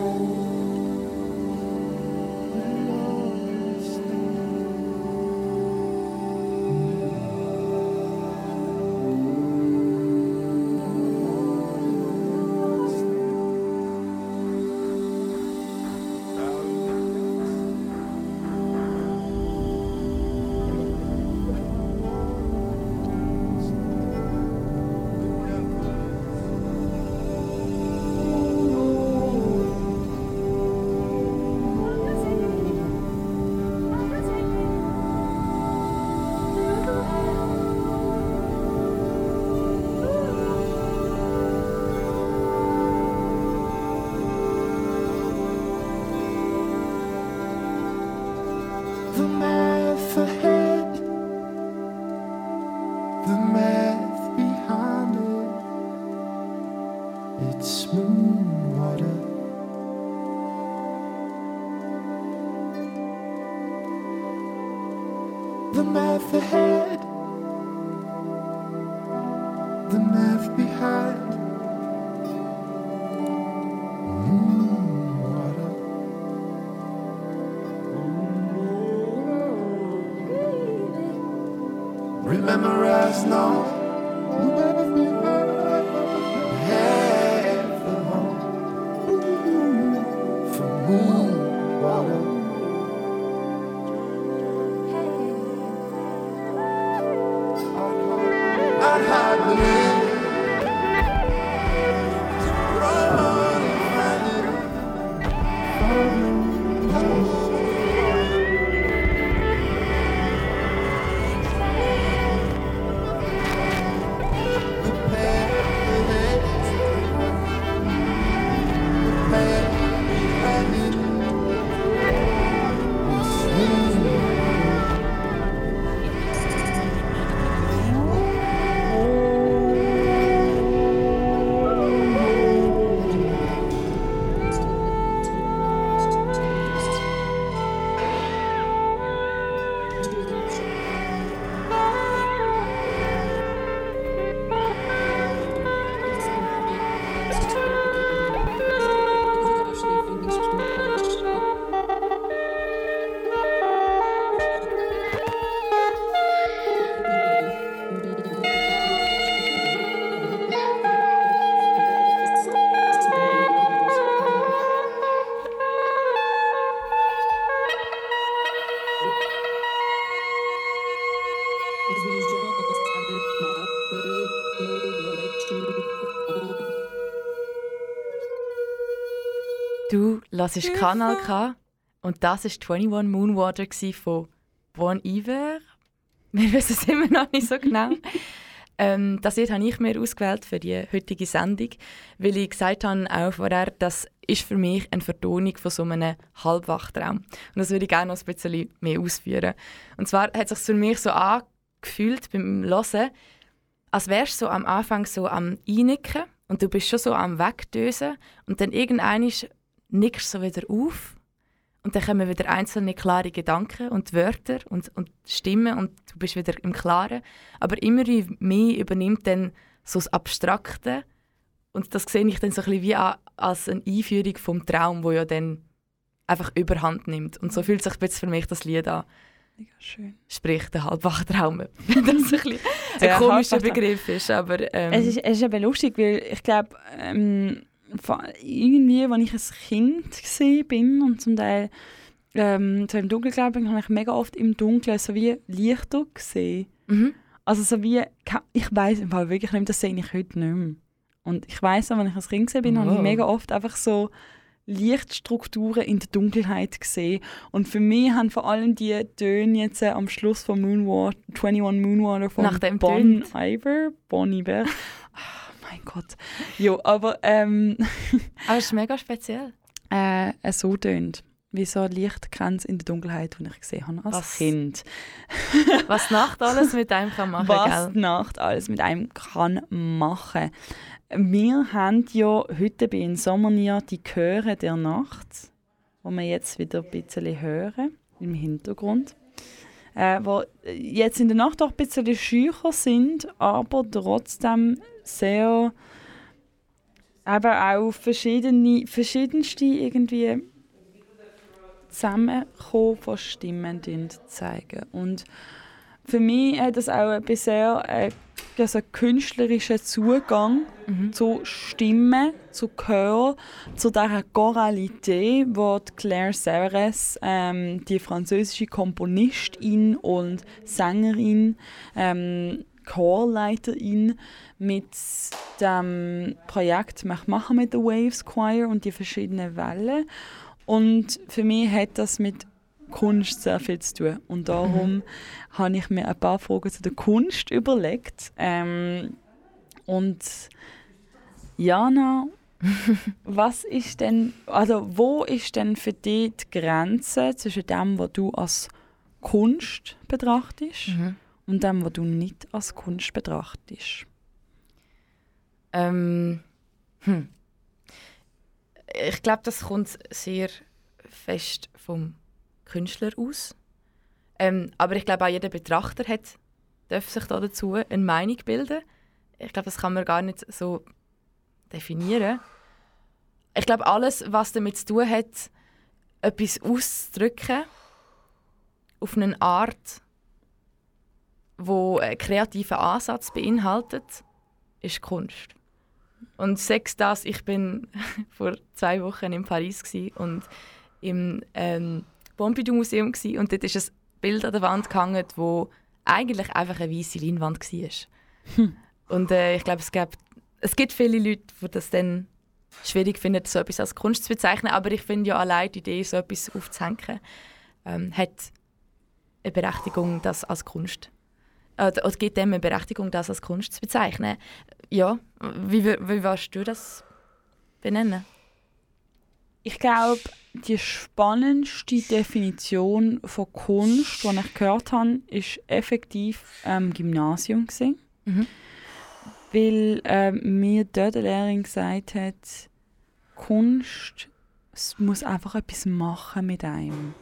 hörst Kanal K und das war 21 Moonwater von Bon Iver. [laughs] Wir wissen es immer noch nicht so genau. [laughs] ähm, das Lied habe ich mir ausgewählt für die heutige Sendung, weil ich gesagt habe, auch vorher, das ist für mich eine Vertonung von so einem Halbwachtraum. Und das würde ich gerne noch ein bisschen mehr ausführen. Und zwar hat es sich für mich so angefühlt beim Hören, als wärst du so am Anfang so am Einnicken und du bist schon so am Wegdösen und dann irgendwann nickst so wieder auf und dann kommen wieder einzelne klare Gedanken und Wörter und, und Stimmen und du bist wieder im Klaren. Aber immer mehr übernimmt dann so das Abstrakte und das sehe ich dann so ein bisschen wie als eine Einführung vom Traum, wo ja dann einfach Überhand nimmt. Und so fühlt sich jetzt für mich das Lied an. Mega schön. Sprich, der Halbwachtraum. [laughs] Wenn das ein, bisschen ein komischer. Begriff ist, aber... Ähm, Es ist, es ist eben lustig, weil ich glaube, ähm, irgendwie, als ich ein Kind gesehen bin und zum Teil ähm, so im Dunkeln, glaube habe ich mega oft im Dunkeln so wie Lichter gesehen. mhm. Also so wie, ich weiß im Fall wirklich nicht, das sehe ich heute nicht mehr. Und ich weiß noch, als ich ein Kind gesehen bin, habe ich Wow. mega oft einfach so Lichtstrukturen in der Dunkelheit gesehen. Und für mich haben vor allem die Töne jetzt äh, am Schluss von Moonwater, 21 Moonwater von Nach dem Bon. Iver, Bon Iver. Mein Gott. Jo, aber ähm, [laughs] Aber es ist mega speziell. äh, es so tönt. Wie so eine Lichtgrenze in der Dunkelheit, die ich gesehen habe als Was- Kind. [laughs] Was die Nacht alles mit einem kann machen was gell? die Nacht alles mit einem kann machen. Wir haben ja heute bei Insomnia die Chöre der Nacht, wo wir jetzt wieder ein bisschen hören im Hintergrund. Äh, wo jetzt in der Nacht auch ein bisschen schücher sind, aber trotzdem sehr aber auch verschiedene, verschiedenste irgendwie Zusammenkommen von Stimmen zeigen. Und für mich hat das auch ein bisher äh, also einen künstlerischen Zugang Mhm. zu Stimmen, zu Chor, zu dieser Choralität, wo die Claire Severes, ähm, die französische Komponistin und Sängerin, ähm, Chorleiterin mit dem Projekt «Mach machen» mit der Waves Choir und die verschiedenen Wellen. Und für mich hat das mit Kunst sehr viel zu tun. Und darum habe ich mir ein paar Fragen zu der Kunst überlegt. Ähm, und Jana, [laughs] was ist denn, also wo ist denn für dich die Grenze zwischen dem, was du als Kunst betrachtest Mhm. und dem, was du nicht als Kunst betrachtest? Ähm, hm. Ich glaube, das kommt sehr fest vom Künstler aus. Ähm, aber ich glaube, auch jeder Betrachter hat, darf sich da dazu eine Meinung bilden. Ich glaube, das kann man gar nicht so definieren. Ich glaube, alles, was damit zu tun hat, etwas auszudrücken, auf eine Art, wo einen kreativen Ansatz beinhaltet, ist Kunst. Und sechs das, ich bin [laughs] vor zwei Wochen in Paris und im ähm, Pompidou Museum gsi und dort ist ein Bild an der Wand gehangen, wo eigentlich einfach eine weiße Leinwand war. Und äh, ich glaube, es, gibt- es gibt viele Leute, die das dann schwierig finden, so etwas als Kunst zu bezeichnen. Aber ich finde ja allein die Idee, so etwas aufzuhängen, ähm, hat eine Berechtigung, das als Kunst äh, oder gibt dem eine Berechtigung, das als Kunst zu bezeichnen. Ja, wie würdest du das benennen? Ich glaube, die spannendste Definition von Kunst, die ich gehört habe, ist effektiv am Gymnasium. Gewesen. Mhm. Weil ähm, mir dort eine Lehrerin gesagt hat, Kunst es muss einfach etwas machen mit einem.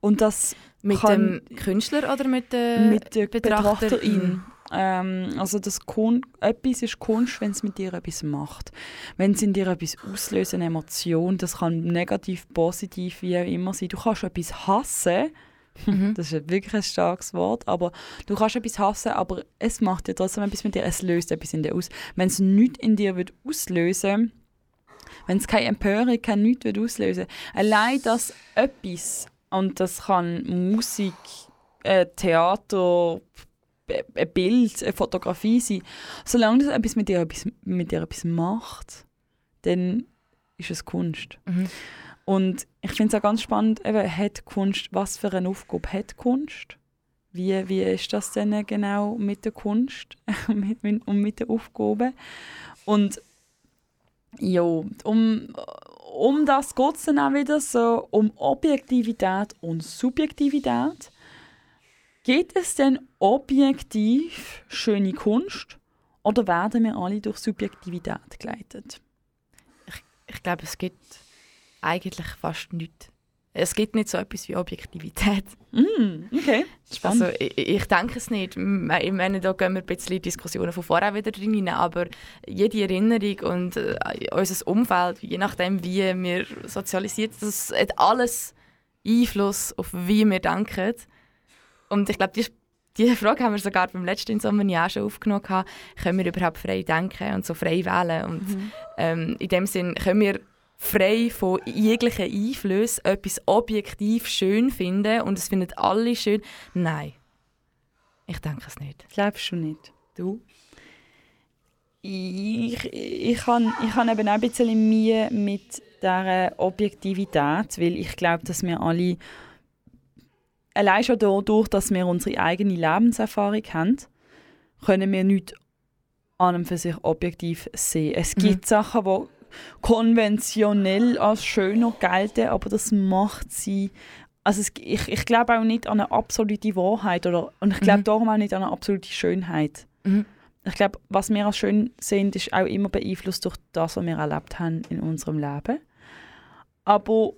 Und das Mit kann dem Künstler oder mit der mit der Betrachterin? Betrachterin. Ähm, also das Kun etwas ist Kunst, wenn es mit dir etwas macht. Wenn es in dir etwas auslöst, eine Emotion, das kann negativ, positiv, wie auch immer sein. Du kannst etwas hassen, Mhm. das ist wirklich ein starkes Wort, aber du kannst etwas hassen, aber es macht dir trotzdem etwas mit dir, es löst etwas in dir aus. Wenn es nichts in dir wird auslösen wenn es keine Empörung, kein nichts wird auslösen allein das etwas, und das kann Musik, äh, Theater, ein Bild, eine Fotografie sein, solange das etwas mit dir etwas, mit dir etwas macht, dann ist es Kunst. Mhm. Und ich finde es auch ganz spannend, eben, hat Kunst, was für eine Aufgabe hat Kunst? Wie, wie ist das denn genau mit der Kunst [laughs] und mit der Aufgabe? Und ja, um, um das geht es dann auch wieder so, um Objektivität und Subjektivität. Geht es denn objektiv schöne Kunst oder werden wir alle durch Subjektivität geleitet? Ich glaube, es gibt eigentlich fast nichts. Es gibt nicht so etwas wie Objektivität. Mm, okay, spannend. Also ich, ich denke es nicht. Ich meine, da gehen wir ein bisschen Diskussionen von vorher wieder drin rein, aber jede Erinnerung und äh, unser Umfeld, je nachdem wie wir sozialisiert sind, das hat alles Einfluss auf wie wir denken. Und ich glaube, die, die [laughs] Frage haben wir sogar beim letzten Sommer ja auch schon aufgenommen. gehabt. Können wir überhaupt frei denken und so frei wählen? Und Mhm. ähm, in dem Sinn können wir frei von jeglichen Einflüssen etwas objektiv schön finden und es finden alle schön. Nein, ich denke es nicht. Glaubst du nicht? Du? Ich, ich habe ich eben auch ein bisschen Mühe mit dieser Objektivität, weil ich glaube, dass wir alle, allein schon dadurch, dass wir unsere eigene Lebenserfahrung haben, können wir nicht an und für sich objektiv sehen. Es Mhm. gibt Sachen, die konventionell als schöner gelten, aber das macht sie also es, ich, ich glaube auch nicht an eine absolute Wahrheit oder, und ich glaube Mhm. darum auch nicht an eine absolute Schönheit. Mhm. Ich glaube, was wir als schön sehen, ist auch immer beeinflusst durch das, was wir erlebt haben in unserem Leben. Aber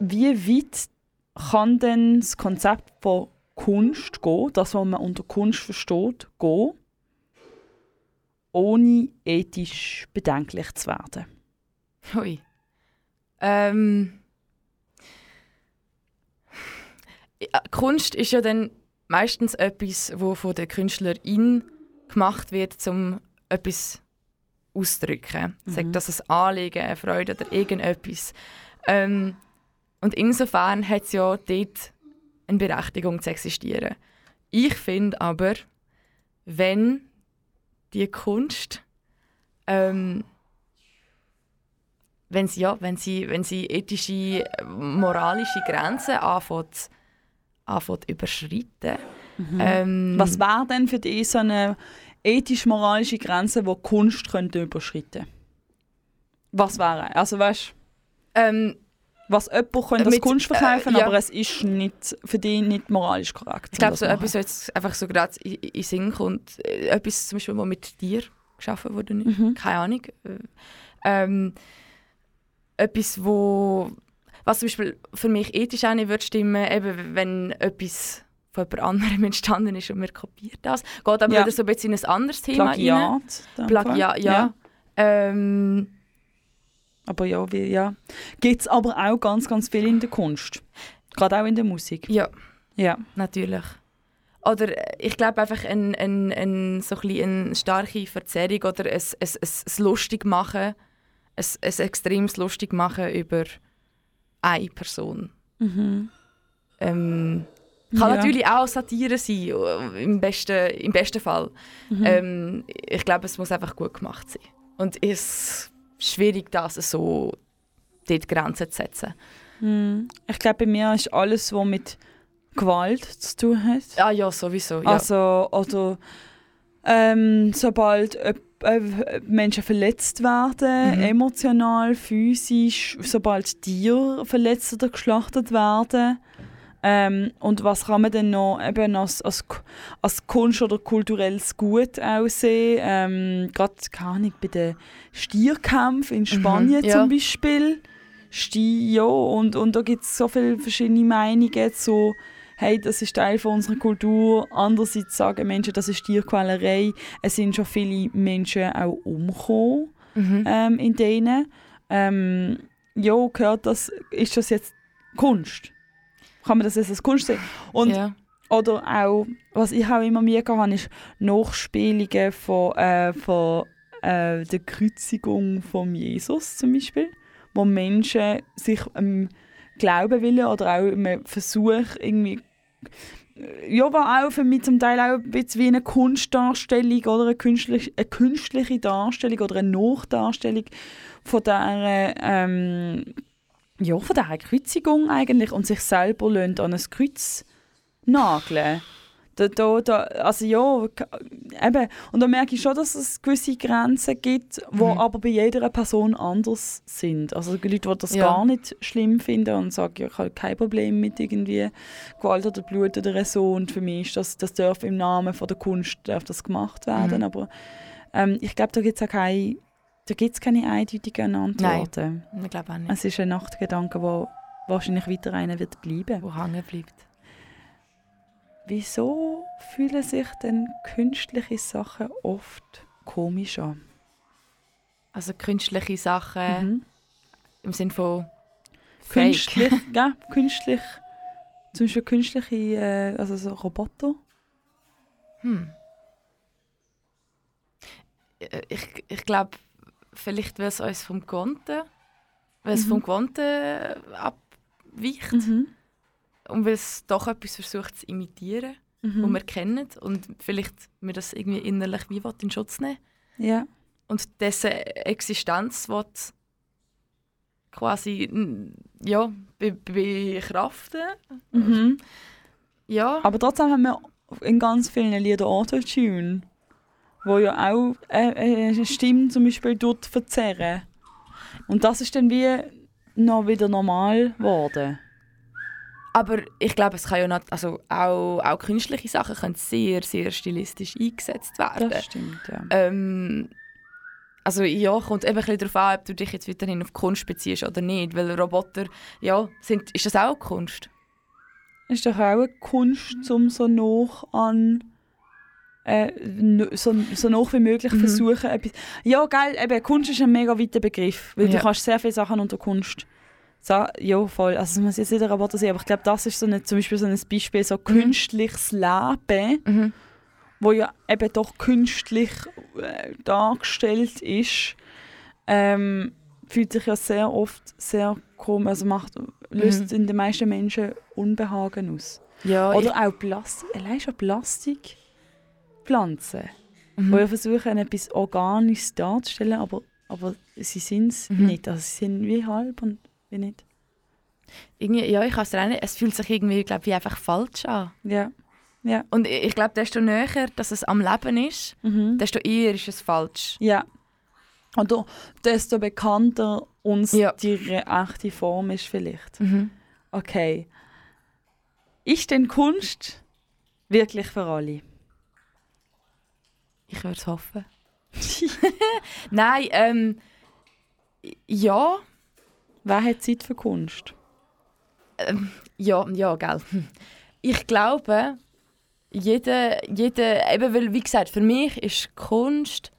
wie weit kann denn das Konzept von Kunst gehen, das, was man unter Kunst versteht, gehen, ohne ethisch bedenklich zu werden? Hui. Ähm, ja, Kunst ist ja dann meistens etwas, wo von der Künstlerin gemacht wird, um etwas auszudrücken. Mhm. Sagt das ein Anliegen, eine Freude oder irgendetwas. Ähm, und insofern hat es ja dort eine Berechtigung zu existieren. Ich finde aber, wenn die Kunst ähm, wenn sie, ja, wenn sie, wenn sie ethische, moralische Grenzen anfängt, anfängt überschreiten. Ähm, Was wäre denn für dich so eine ethisch-moralische Grenze, die Kunst könnte überschreiten Was wäre? Also weißt ähm, was jemand könnte als Kunst verkaufen, äh, ja. aber es ist nicht, für dich nicht moralisch korrekt. ich glaube, so machen. etwas, was jetzt einfach so gerade in, in Sinn kommt, äh, etwas zum Beispiel, was mit dir geschaffen wurde, nicht? Mhm. keine Ahnung. Äh, Ähm, etwas, wo, was zum Beispiel für mich ethisch auch nicht würde stimmen, eben wenn etwas von jemand anderem [laughs] entstanden ist und wir kopiert das. Geht aber Ja. wieder so ein bisschen in ein anderes Thema rein. Plagiat. in dem Plagiat, Fall. ja. Ähm, Aber ja, wie, ja. Gibt es aber auch ganz, ganz viel in der Kunst. Gerade auch in der Musik. ja, Ja. natürlich. Oder äh, ich glaube einfach ein, ein, ein, so ein eine starke Verzerrung oder ein, ein, ein, lustig machen, ein, ein extremes lustig machen über eine Person. Mhm. Ähm, Kann Ja. natürlich auch Satire sein, äh, im besten, im besten Fall. Mhm. Ähm, ich glaube, es muss einfach gut gemacht sein. Und es schwierig, das so dort Grenzen zu setzen. Hm. Ich glaube, bei mir ist alles, was mit Gewalt zu tun hat. Ah ja, sowieso. Ja. Also, oder ähm, sobald öp- äh, Menschen verletzt werden, Mhm. emotional, physisch, sobald Tiere verletzt oder geschlachtet werden. Ähm, und was kann man denn noch eben als, als, als Kunst oder kulturelles Gut aussehen? Ähm, Gerade, keine Ahnung, bei den Stierkämpfen in Spanien Mhm, ja. zum Beispiel. Stier, ja, und, und da gibt es so viele verschiedene Meinungen zu, hey, das ist Teil von unserer Kultur. Andererseits sagen Menschen, das ist Tierquälerei. Es sind schon viele Menschen auch umgekommen Mhm. ähm, in denen. Ähm, ja, gehört das, ist das jetzt Kunst? Kann man das als Kunst sehen? Und, ja. Oder auch, was ich auch immer mir habe, ist Nachspielungen von, äh, von äh, der Kreuzigung von Jesus zum Beispiel, wo Menschen sich ähm, glauben wollen oder auch im Versuch irgendwie ja, war auch für mich zum Teil auch ein bisschen wie eine Kunstdarstellung oder eine künstliche, eine künstliche Darstellung oder eine Nachdarstellung von dieser, ähm, ja, von dieser Kreuzigung eigentlich und sich selber lassen an ein Kreuz nageln. Da, da, da, also ja, eben. Und da merke ich schon, dass es gewisse Grenzen gibt, die Mhm. aber bei jeder Person anders sind. Also Leute, die das Ja. gar nicht schlimm finden und sagen, ja, ich habe kein Problem mit irgendwie Gewalt oder Blut oder so. Und für mich ist das, das darf im Namen von der Kunst darf das gemacht werden. Mhm. Aber ähm, ich glaube, da gibt es auch keine, da gibt's keine eindeutigen Antworten. Ich glaube auch nicht. Es ist ein Nachtgedanke, der wahrscheinlich weiter einer wird bleiben. Wo hängen bleibt. Wieso fühlen sich denn künstliche Sachen oft komisch an? Also künstliche Sachen Mhm. im Sinne von Fake. [laughs] Künstlich, ja, künstlich, zum Beispiel künstliche, äh, also so Roboter. Hm. Äh, Ich, ich glaube, vielleicht weil es uns vom Gewohnten, weil es Mhm. vom Gewohnten abweicht Mhm. und weil es doch etwas versucht zu imitieren, Mhm. was wir kennen und vielleicht wir das irgendwie innerlich wie in Schutz nehmen Ja. und dessen Existenz will quasi ja be bekraften. Mhm. Ja. Aber trotzdem haben wir in ganz vielen Liedern Autotune, wo ja auch äh, äh, eine Stimme zum Beispiel dort verzerren. Und das ist dann wie noch wieder normal geworden. Aber ich glaube, es kann ja nicht, also auch, auch künstliche Sachen können sehr, sehr stilistisch eingesetzt werden. Das stimmt, ja. Ähm, also ja, kommt eben ein bisschen darauf an, ob du dich jetzt weiterhin auf Kunst beziehst oder nicht. Weil Roboter, ja, sind, ist das auch Kunst? ist doch auch eine Kunst, um so nach an äh, so, so nach wie möglich Mhm. versuchen, etwas. Ja, geil, eben, Kunst ist ein mega weiter Begriff, weil Ja. du kannst sehr viele Sachen unter Kunst sagen. Ja, voll. Also, es muss jetzt nicht ein Roboter sein, aber ich glaube, das ist so eine, zum Beispiel so ein Beispiel, so künstliches Leben, Mhm. wo ja eben doch künstlich äh, dargestellt ist, ähm, fühlt sich ja sehr oft sehr komisch, also macht, löst Mhm. in den meisten Menschen Unbehagen aus. Ja, Oder auch Plastik, allein schon Plastikpflanzen, Mhm. die ja versuchen, etwas Organisches darzustellen, aber, aber sie sind es Mhm. nicht. Also sie sind wie halb und wie nicht. irgendwie, ja, ich kann es nicht, es fühlt sich irgendwie, glaube wie einfach falsch an. Ja. Ja. Und ich, ich glaube, desto näher, dass es am Leben ist, Mhm. desto eher ist es falsch. Ja. Oder desto bekannter uns Ja. die echte Form ist vielleicht. Mhm. Okay. Ist denn Kunst wirklich für alle? Ich würde es hoffen. [laughs] Nein, ähm, ja, Wer hat Zeit für Kunst? ähm, ja, ja, gell. Ich glaube, jeder, jeder, eben weil, wie gesagt, für mich ist Kunst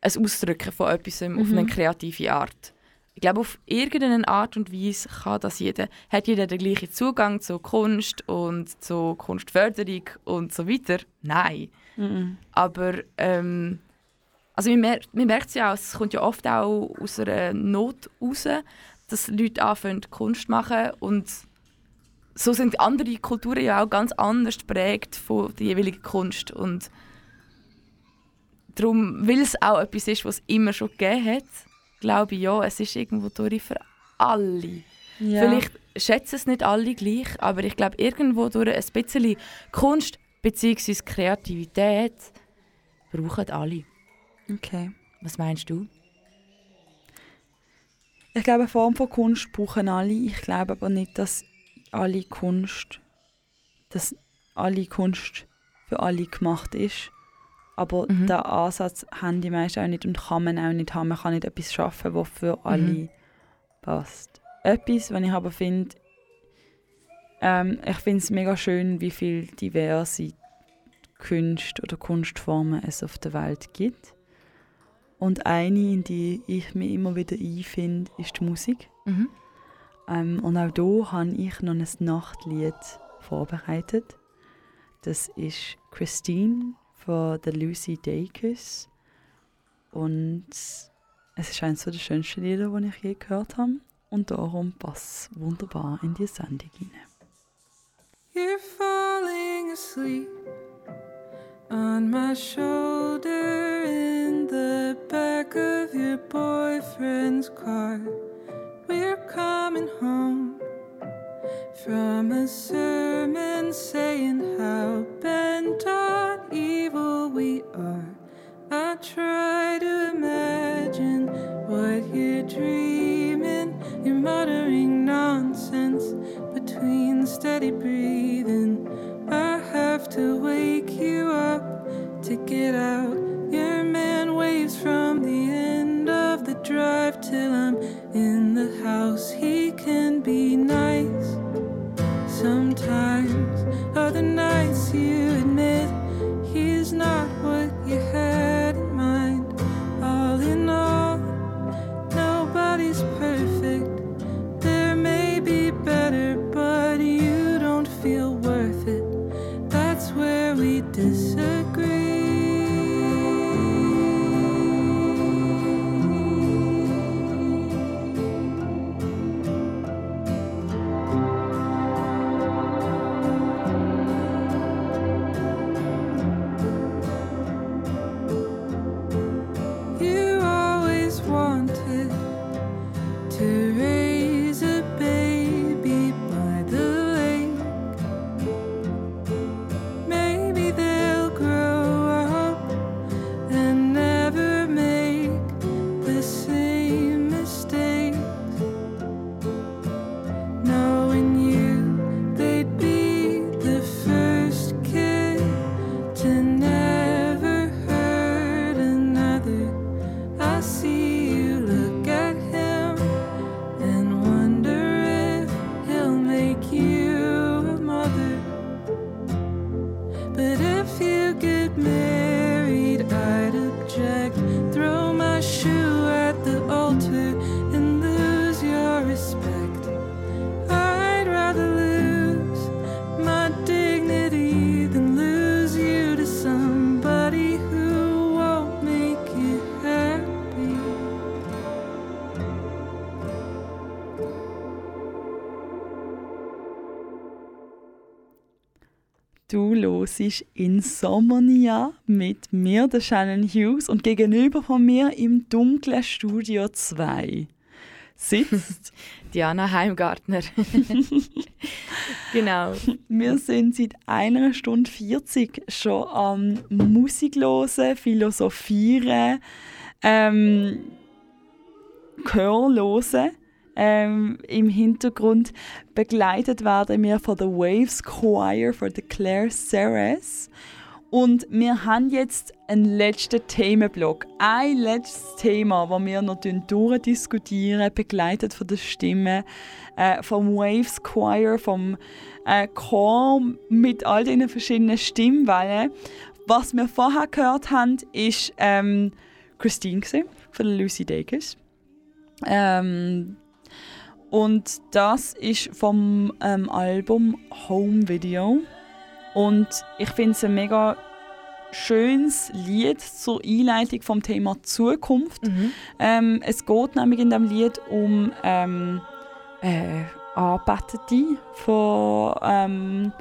ein Ausdrücken von etwas auf Mhm. eine kreative Art. Ich glaube, auf irgendeine Art und Weise kann das jeder, hat jeder den gleichen Zugang zu Kunst und zu Kunstförderung und so weiter. Nein. Mhm. Aber ähm, also man, mer man merkt es ja auch, es kommt ja oft auch aus einer Not raus, dass Leute anfangen Kunst zu machen und so sind andere Kulturen ja auch ganz anders geprägt von der jeweiligen Kunst und darum, weil es auch etwas ist, was es immer schon gegeben hat, glaube ich, ja, es ist irgendwo durch für alle. Ja. Vielleicht schätzen es nicht alle gleich, aber ich glaube, irgendwo durch ein bisschen Kunst bzw. Kreativität brauchen alle. Okay. Was meinst du? Ich glaube, eine Form von Kunst brauchen alle. Ich glaube aber nicht, dass alle Kunst, dass alle Kunst für alle gemacht ist. Aber Mhm. den Ansatz haben die meisten auch nicht und kann man auch nicht haben. Man kann nicht etwas schaffen, das für alle Mhm. passt. Etwas, was ich aber finde, ähm, ich finde es mega schön, wie viele diverse Künste oder Kunstformen es auf der Welt gibt. Und eine, in die ich mich immer wieder einfinde, ist die Musik. Mhm. Ähm, und auch hier habe ich noch ein Nachtlied vorbereitet. Das ist Christine von der Lucy Dacus. Und es ist eines der schönsten Lieder, die ich je gehört habe. Und darum passt es wunderbar in die Sendung hinein. You're falling asleep on my shoulder in the back of your boyfriend's car. We're coming home from a sermon saying how bent on evil we are. I try to imagine what you're dreaming. You're muttering nonsense between steady breathing. it out. Hörst Insomnia mit mir, der Shannon Hughes, und gegenüber von mir im dunklen Studio 2 sitzt. [laughs] Diana Heimgartner. [laughs] genau. Wir sind seit einer Stunde 40 schon am Musik hören, philosophieren, ähm, Chor hören. Ähm, Im Hintergrund begleitet werden wir von der Waves Choir von der Claire Ceres. Und wir haben jetzt einen letzten Themenblock. Ein letztes Thema, das wir noch durchdiskutieren, begleitet von der Stimme äh, vom Waves Choir, vom äh, Chor mit all diesen verschiedenen Stimmwellen. Was wir vorher gehört haben, ist ähm, Christine von Lucy Dacus. Ähm, und das ist vom ähm, Album Home Video. Und ich finde es ein mega schönes Lied zur Einleitung vom Thema Zukunft. Mhm. Ähm, es geht nämlich in dem Lied um ähm, äh, Anbetete von, ähm,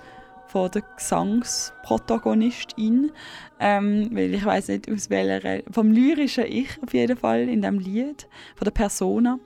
von der Gesangsprotagonistin. Ähm, weil ich weiß nicht, aus welcher. Vom lyrischen Ich auf jeden Fall in dem Lied, von der Persona.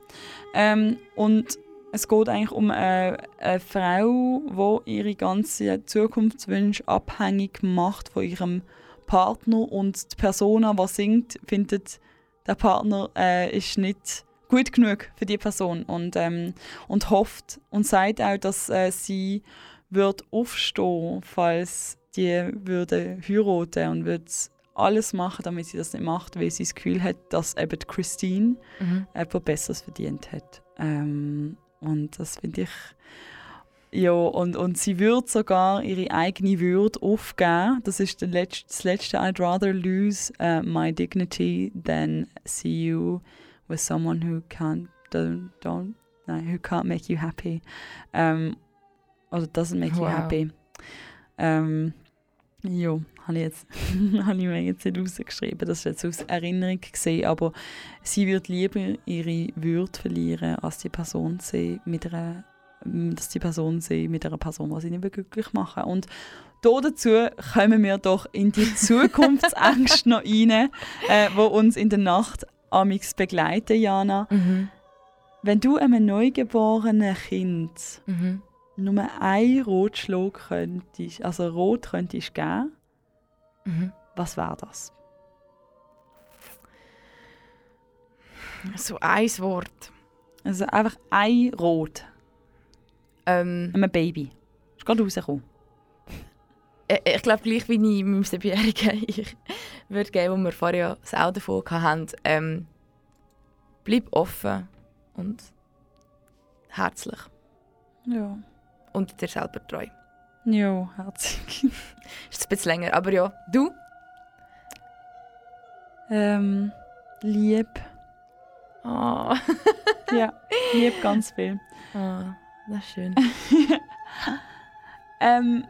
Ähm, und es geht eigentlich um eine, eine Frau, die ihre ganzen Zukunftswünsche abhängig macht von ihrem Partner. Und die Persona, die singt, findet, der Partner äh, ist nicht gut genug für die Person. Und, ähm, und hofft und sagt auch, dass äh, sie wird aufstehen, falls die würde heiraten und wird alles machen, damit sie das nicht macht, weil sie das Gefühl hat, dass eben Christine Mhm. etwas Besseres verdient hat. Ähm, und das finde ich. Ja, und, und sie würde sogar ihre eigene Würde aufgeben. Das ist letzte, das letzte. I'd rather lose uh, my dignity than see you with someone who can't, don't, don't, nein, who can't make you happy. Ähm, oder doesn't make you Wow. happy. Ähm, ja, habe ich, jetzt, [laughs] habe ich mir jetzt nicht rausgeschrieben. Das ist jetzt aus Erinnerung gesehen, aber sie wird lieber ihre Würde verlieren, als die Person sie mit einer, dass die Person sie mit einer Person, die sie nicht mehr glücklich machen. Und da dazu kommen wir doch in die [laughs] Zukunftsängste noch rein, äh, wo uns in der Nacht amix begleiten, Jana. Mhm. Wenn du einem neugeborenen Kind Mhm. nur ein Rotschlag könntest, also rot könntest geben, Mhm. was wäre das? So ein Wort. Also einfach ein Rot, Ähm, einem Baby. Ist gerade rausgekommen. ich ich glaube, gleich wie ich meinem Siebenjährigen [laughs] ich würde geben, wo wir vorher ja das auch davon hatten, ähm, bleib offen und herzlich Ja. und dir selber treu. Ja, herzig. [laughs] Ist ein bisschen länger, aber ja, du? ähm, lieb. Ah, [laughs] Ja, lieb ganz viel. ah, das ist schön. [laughs] Ähm,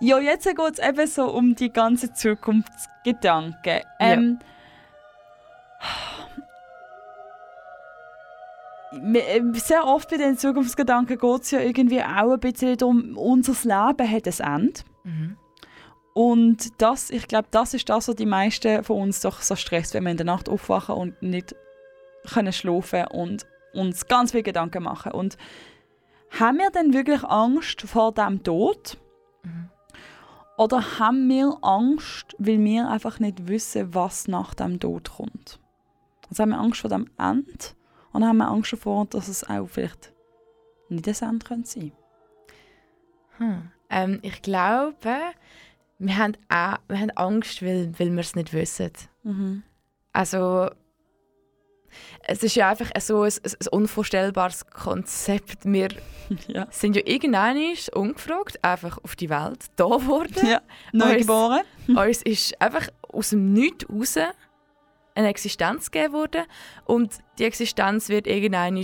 ja, jetzt geht es eben so um die ganzen Zukunftsgedanken. Ähm, mir- Sehr oft bei den Zukunftsgedanken geht es ja irgendwie auch ein bisschen darum, unser Leben hat ein Ende. Mhm. Und das, ich glaube, das ist das, was die meisten von uns doch so stresst, wenn wir in der Nacht aufwachen und nicht können schlafen und uns ganz viele Gedanken machen. Und haben wir denn wirklich Angst vor dem Tod? Mhm. Oder haben wir Angst, weil wir einfach nicht wissen, was nach dem Tod kommt? Also haben wir Angst vor dem Ende? Oder haben wir Angst davor, dass es auch vielleicht nicht das Ende könnte sein Hm. Ähm, ich glaube, wir haben, auch, wir haben Angst, weil, weil wir es nicht wissen. mhm. Also, es ist ja einfach so ein, ein, ein unvorstellbares Konzept. Wir [laughs] Ja. sind ja irgendwann ungefragt einfach auf die Welt da geworden. ja. Neugeboren? Uns ist einfach aus dem Nichts raus eine Existenz gegeben worden und die Existenz wird irgendwann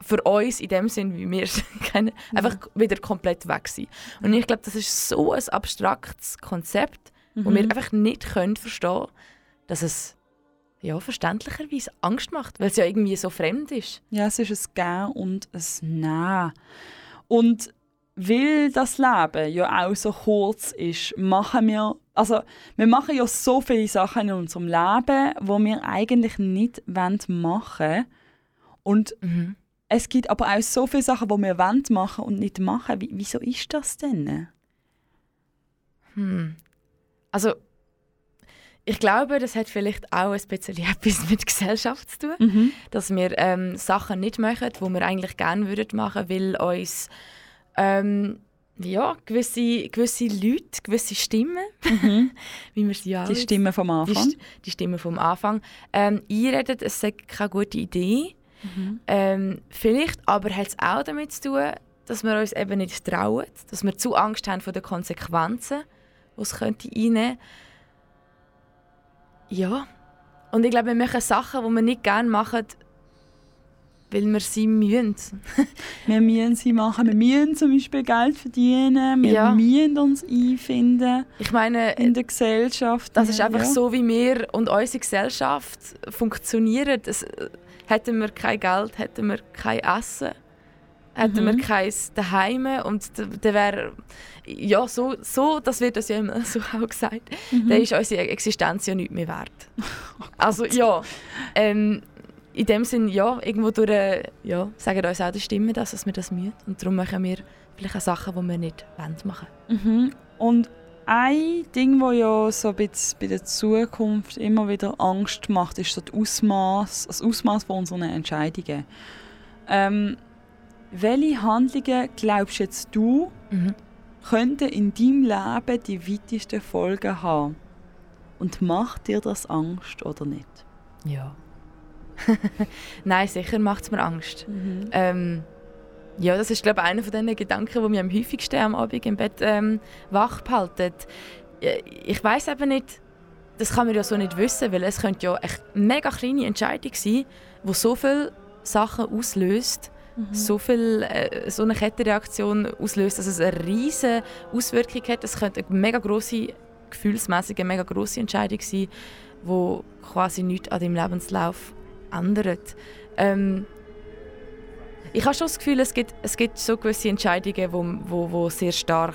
für uns in dem Sinn, wie wir es [laughs] kennen, einfach wieder komplett weg sein. Und ich glaube, das ist so ein abstraktes Konzept, wo wir Mhm. einfach nicht können verstehen, dass es ja verständlicherweise Angst macht, weil es ja irgendwie so fremd ist. Ja, es ist ein Gehen und ein Nehmen. Und weil das Leben ja auch so kurz ist, machen wir, also wir machen ja so viele Sachen in unserem Leben, wo wir eigentlich nicht machen wollen. Und es gibt aber auch so viele Sachen, die wir wollen machen und nicht machen. Wie, wieso ist das denn? Hm. Also ich glaube, das hat vielleicht auch ein bisschen [laughs] etwas mit Gesellschaft zu tun. Mhm. dass wir ähm, Sachen nicht machen, die wir eigentlich gerne würden machen, weil uns ähm, ja, gewisse, gewisse Leute, gewisse Stimmen, Mhm. [laughs] wie wir sie ja Die jetzt- Stimme vom die, Anfang. St- die Stimmen vom Anfang, ähm, einreden, es sei keine gute Idee. Mhm. Ähm, vielleicht aber hat es auch damit zu tun, dass wir uns eben nicht trauen, dass wir zu Angst haben vor den Konsequenzen, die es könnte einnehmen Ja. Und ich glaube, wir machen Sachen, die wir nicht gerne machen, weil wir sie müssen. [laughs] Wir müssen sie machen. Wir müssen zum Beispiel Geld verdienen. Wir Ja. müssen uns einfinden Ich meine, in der Gesellschaft. das ist einfach ja. so, wie wir und unsere Gesellschaft funktionieren. Das, hätten wir kein Geld, hätten wir kein Essen, hätten wir Mhm. kein Daheim und d- dann wäre ja so, so, das wird uns ja immer so [laughs] auch gesagt, Mhm. dann ist unsere Existenz ja nicht mehr wert. [laughs] also ja, ähm, in dem Sinn ja, irgendwo durch, ja, sagen uns auch die Stimmen das, dass wir das müssen und darum machen wir vielleicht auch Sachen, die wir nicht wollen machen. Mhm. Und ein Ding, das ja so ein bisschen bei der Zukunft immer wieder Angst macht, ist so das Ausmaß, das Ausmaß von unseren Entscheidungen. Ähm, welche Handlungen glaubst jetzt du, Mhm. könnten in deinem Leben die weitesten Folgen haben? Und macht dir das Angst oder nicht? Ja. [laughs] Nein, sicher macht es mir Angst. Ähm, ja, das ist glaube ich einer von den Gedanken, die mich am häufigsten am Abend im Bett ähm, wach behalten. Ich weiß eben nicht, das kann man ja so nicht wissen, weil es könnte ja eine mega kleine Entscheidung sein, die so viele Sachen auslöst, so viel äh, so eine Kettenreaktion auslöst, dass es eine riesige Auswirkung hat. Es könnte eine mega grosse, gefühlsmäßig eine mega grosse Entscheidung sein, die quasi nichts an deinem Lebenslauf ändert. Ähm, ich habe schon das Gefühl, es gibt, es gibt so gewisse Entscheidungen, die wo, wo, sehr stark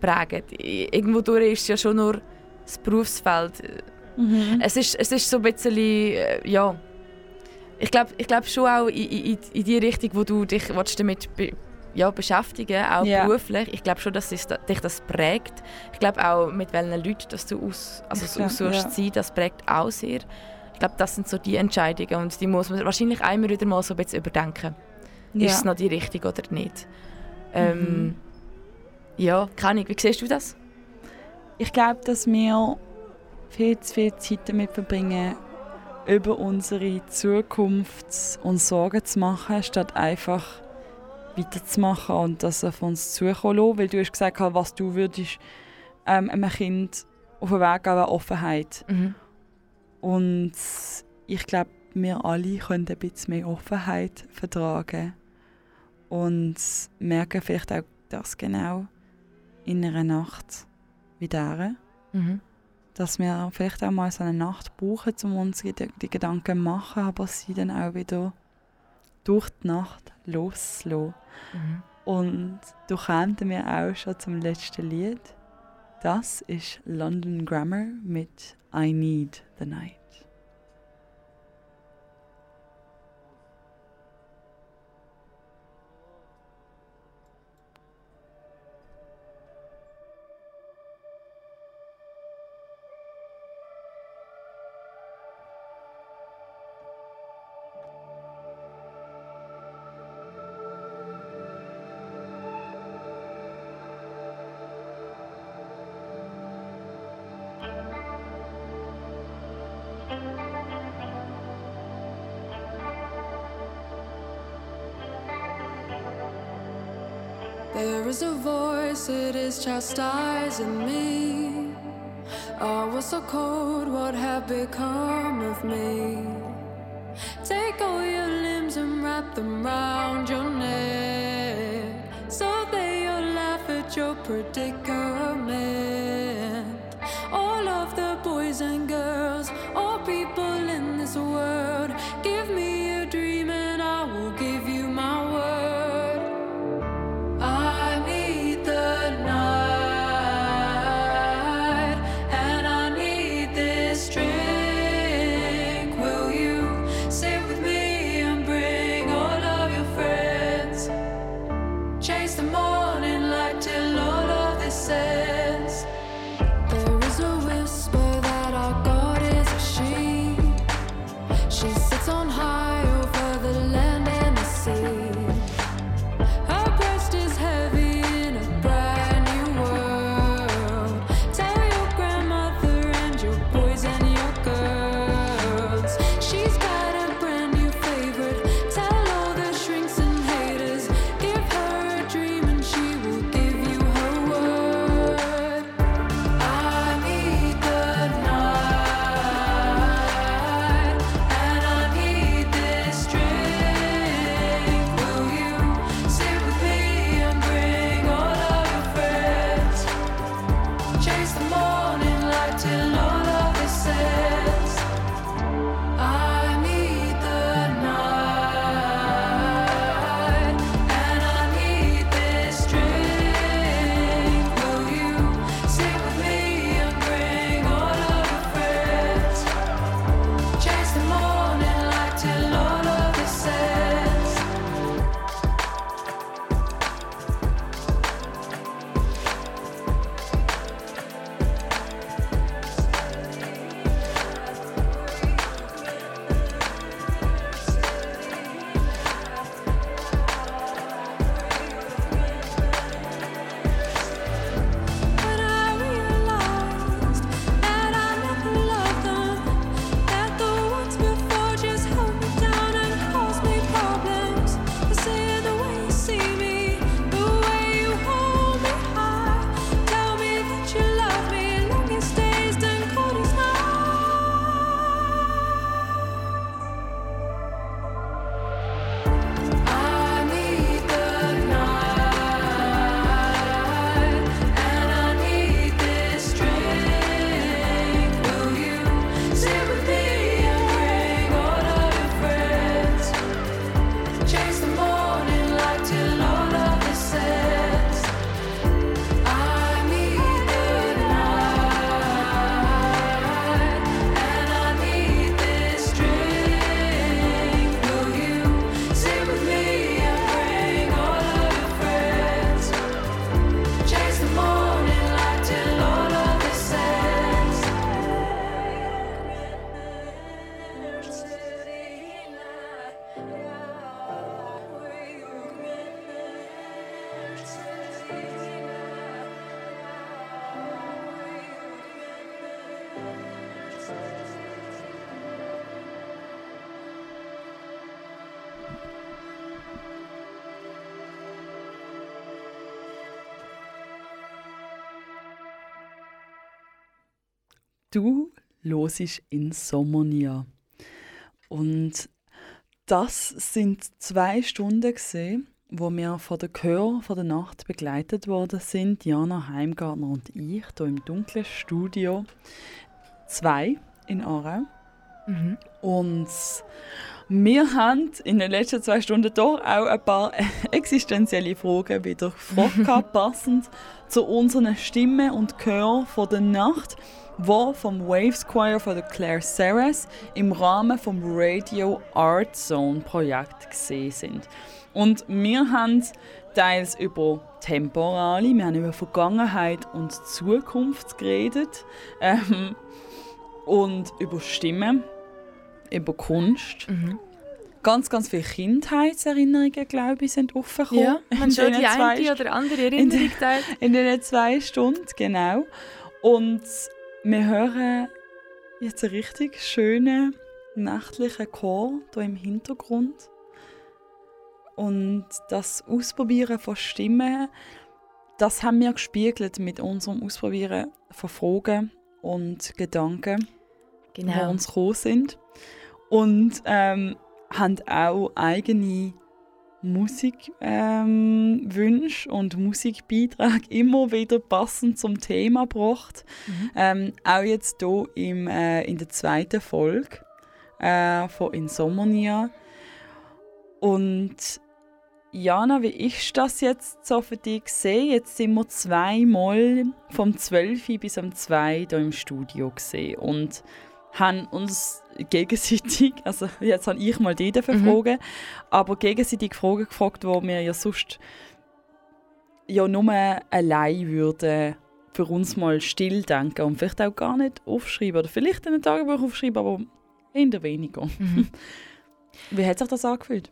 prägen. Irgendwo durch ist es ja schon nur das Berufsfeld. Mhm. Es ist, es ist so ein bisschen, äh, ja... Ich glaube ich glaub schon auch in, in, in die Richtung, wo du dich willst damit be ja, beschäftigen auch Ja. beruflich. Ich glaube schon, dass es, dich das prägt. Ich glaube auch, mit welchen Leuten dass du aus, also aussuchst ja. sein, das prägt auch sehr. Ich glaube, das sind so die Entscheidungen und die muss man wahrscheinlich einmal wieder mal so ein bisschen überdenken. Ist es noch die Richtung oder nicht? Ähm, Mhm. Ja, keine Ahnung. Wie siehst du das? Ich glaube, dass wir viel zu viel Zeit damit verbringen, über unsere Zukunft uns Sorgen zu machen, statt einfach weiterzumachen und das auf uns zukommen lassen. Weil du hast gesagt, was du würdest ähm, einem Kind auf den Weg geben, Offenheit. Mhm. Und ich glaube, wir alle können ein bisschen mehr Offenheit vertragen und merken vielleicht auch das genau in einer Nacht wie dieser, Mhm. dass wir vielleicht auch mal so eine Nacht brauchen, um uns die, die Gedanken zu machen, aber sie dann auch wieder durch die Nacht loszulassen. Mhm. Und da kommen wir auch schon zum letzten Lied. Das ist London Grammar mit I Need the Night. There is a voice, it is chastising me. I was so cold, what have become of me? Take all your limbs and wrap them round your neck, so they will laugh at your predicament. Du hörst Insomnia. Und das sind zwei Stunden gesehen, wo wir von der Chör von der Nacht begleitet worden sind, Jana Heimgartner und ich, hier im dunklen Studio 2 in Aarau. Mhm. Und wir haben in den letzten zwei Stunden doch auch ein paar [laughs] existenzielle Fragen wieder gefragt, [laughs] passend zu unseren Stimmen und Chör von der Nacht, wo vom Waves Choir von der Claire Serres im Rahmen vom Radio Art Zone Projekt gesehen sind. Und wir haben teils über Temporale, wir haben über Vergangenheit und Zukunft geredet ähm, und über Stimmen, über Kunst. Mhm. Ganz, ganz viele Kindheitserinnerungen, glaube ich, sind aufgekommen. Ja, man in schon diesen die zwei eine oder andere Erinnerung teilt. in den zwei Stunden, genau. Und wir hören jetzt einen richtig schönen nächtlichen Chor hier im Hintergrund. Und das Ausprobieren von Stimmen, das haben wir gespiegelt mit unserem Ausprobieren von Fragen und Gedanken, die Genau. uns gekommen sind. Und ähm, haben auch eigene Musikwünsche ähm, und Musikbeiträge [laughs] immer wieder passend zum Thema gebracht. Mhm. Ähm, auch jetzt hier im, äh, in der zweiten Folge äh, von Insomnia. Und Jana, wie ist das jetzt so für dich gesehen? Jetzt sind wir zweimal vom 12 bis am 2 hier im Studio gesehen und haben uns gegenseitig, [laughs] also jetzt habe ich mal die dafür Mhm. fragen, aber gegenseitig Fragen gefragt, wo wir ja sonst ja nur allein würden für uns mal still denken und vielleicht auch gar nicht aufschreiben oder vielleicht in ein Tagebuch aufschreiben, aber eher weniger. Mhm. [laughs] Wie hat sich das angefühlt?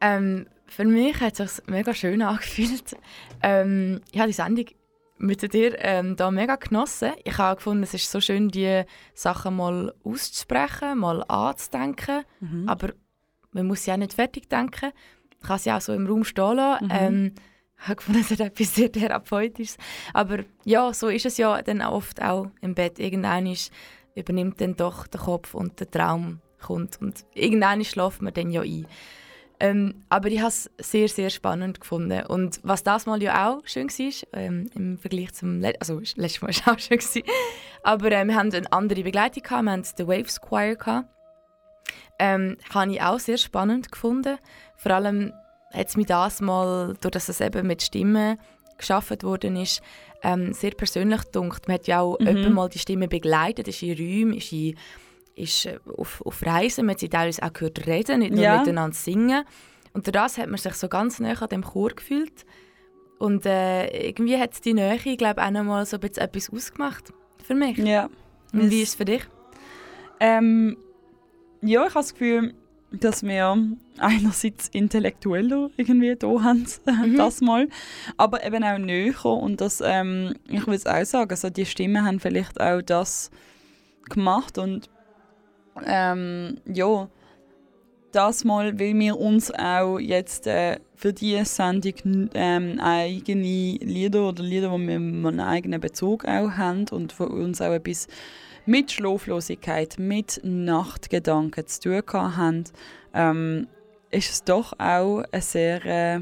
Ähm, für mich hat es sich mega schön angefühlt. Ähm, ich habe die Sendung mit dir ähm, da mega genossen. Ich habe gefunden, es ist so schön, die Sachen mal auszusprechen, mal anzudenken. Mhm. Aber man muss sie auch nicht fertig denken. Man kann sie auch so im Raum stehen lassen. Mhm. Ähm, ich habe gefunden, es hat etwas sehr Therapeutisches. Aber ja, so ist es ja dann oft auch im Bett. Irgendwann ist, übernimmt dann doch der Kopf und der Traum kommt. Und irgendwann schläft man dann ja ein. Ähm, aber ich habe es sehr, sehr spannend gefunden. Und was das mal ja auch schön war, ähm, im Vergleich zum Let also das letzte Mal [laughs] war es auch schön, gewesen. aber äh, wir hatten eine andere Begleitung, gehabt. wir hatten den Waves Choir. Gehabt. Ähm, habe ich auch sehr spannend gefunden. Vor allem hat es mich das mal, durch dass es eben mit Stimmen geschaffen worden ist, ähm, sehr persönlich gedunkt. Man hat ja auch mhm. mal die Stimme begleitet, ist in Räumen, ist, in, ist äh, auf, auf Reisen. Man hat sie teilweise auch gehört reden, nicht nur Ja. miteinander singen. Und durch das hat man sich so ganz nah an dem Chor gefühlt. Und äh, irgendwie hat die Nähe, glaube ich, auch noch mal so ein bisschen etwas ausgemacht für mich. Ja. Und wie ist es für dich? Ähm, ja, ich habe das Gefühl, dass wir einerseits intellektueller irgendwie da haben, [laughs] Mhm. das mal, aber eben auch näher und das, ähm, ich würde es auch sagen, also die Stimmen haben vielleicht auch das gemacht und ähm, ja, das mal, weil wir uns auch jetzt äh, für diese Sendung ähm, eigene Lieder oder Lieder, die wir einen eigenen Bezug auch haben und für uns auch etwas mit Schlaflosigkeit, mit Nachtgedanken zu tun haben, ähm, ist es doch auch eine sehr, äh,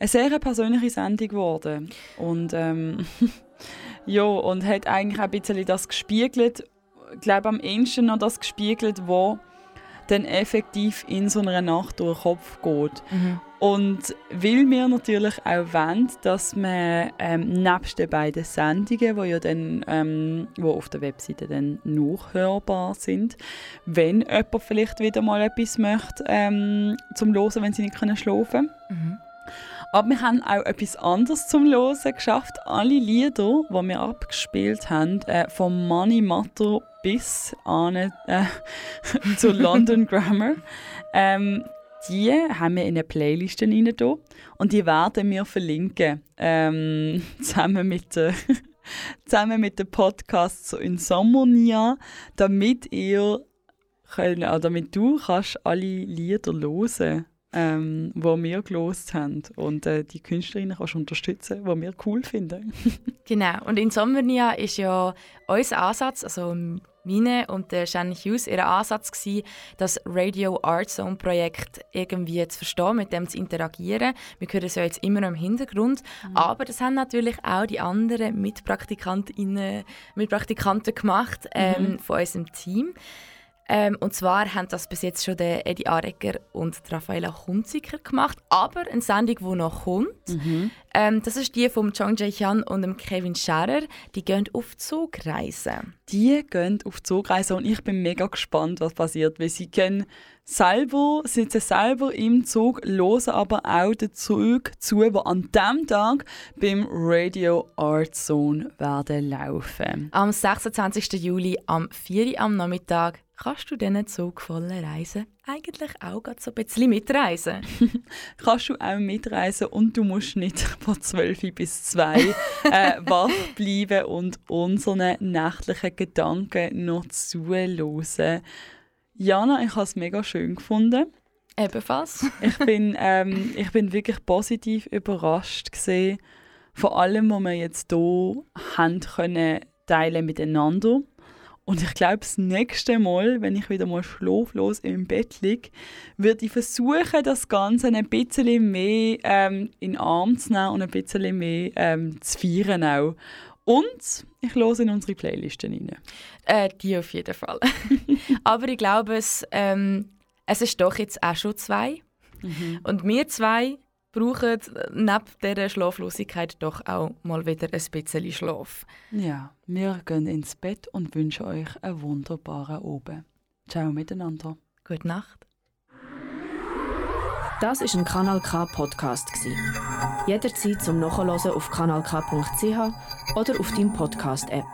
eine sehr persönliche Sendung geworden. Und ähm, [laughs] ja, und hat eigentlich auch ein bisschen das gespiegelt, glaube am ehesten noch das gespiegelt, was dann effektiv in so einer Nacht durch den Kopf geht. Mhm. Und weil wir natürlich auch wollen, dass man ähm, nebst den beiden Sendungen, die ja dann ähm, wo auf der Webseite dann nachhörbar sind, wenn jemand vielleicht wieder mal etwas möchte ähm, zum Hören, wenn sie nicht können schlafen Mhm. aber wir haben auch etwas anderes zum Hören geschafft. Alle Lieder, die wir abgespielt haben, äh, vom Money Matter bis an, äh, [laughs] zu London Grammar, ähm, die haben wir in eine Playlist rein und die werden wir verlinken, ähm, [laughs] zusammen mit der [laughs] zusammen mit dem Podcast zu Insomnia, damit ihr könnt, äh, damit du kannst alle Lieder hören ähm, wo wir gelost haben. Und äh, die Künstlerinnen kannst du unterstützen, die wir cool finden. [laughs] Genau. Und in Sommernia ist ja unser Ansatz, also meine und der Shannon Hughes, ihr Ansatz gewesen, das Radio Art Zone Projekt irgendwie zu verstehen, mit dem zu interagieren. Wir hören es ja jetzt immer noch im Hintergrund, aber das haben natürlich auch die anderen Mitpraktikantinnen, Mitpraktikanten gemacht ähm, von unserem Team. Ähm, und zwar haben das bis jetzt schon der Eddie Arecker und Raffaella Hunziker gemacht. Aber eine Sendung, die noch kommt, ähm, das ist die von Chong Jae-hyun und dem Kevin Scherer. Die gehen auf Zugreisen. Die gehen auf Zugreise und ich bin mega gespannt, was passiert, weil sie gehen selber, sitzen selber im Zug, hören aber auch den Zug zu, der an diesem Tag beim Radio Art Zone werden laufen. Am 26. Juli am 4 Uhr am Nachmittag kannst du diesen zugvollen Reisen eigentlich auch so ein bisschen mitreisen. [laughs] kannst du auch mitreisen und du musst nicht von 12 bis 2 äh, [laughs] wach bleiben und unseren nächtlichen Gedanken noch zuhören. Jana, ich habe es mega schön gefunden. Ebenfalls. [laughs] Ich bin, ähm, ich bin wirklich positiv überrascht gesehen, vor allem, was wir jetzt hier haben können teilen miteinander. Und ich glaube, das nächste Mal, wenn ich wieder mal schlaflos im Bett liege, würde ich versuchen, das Ganze ein bisschen mehr ähm, in den Arm zu nehmen und ein bisschen mehr ähm, zu feiern auch. Und ich höre in unsere Playlisten rein. Äh, die auf jeden Fall. [laughs] Aber ich glaube, es, ähm, es ist doch jetzt auch schon zwei. Und wir zwei brauchen neben dieser Schlaflosigkeit doch auch mal wieder ein bisschen Schlaf. Ja, wir gehen ins Bett und wünschen euch einen wunderbaren Abend. Ciao miteinander. Gute Nacht. Das ist ein Kanal K Podcast gsi. Jederzeit zum Nachhören auf kanalk.ch oder auf deinem Podcast App.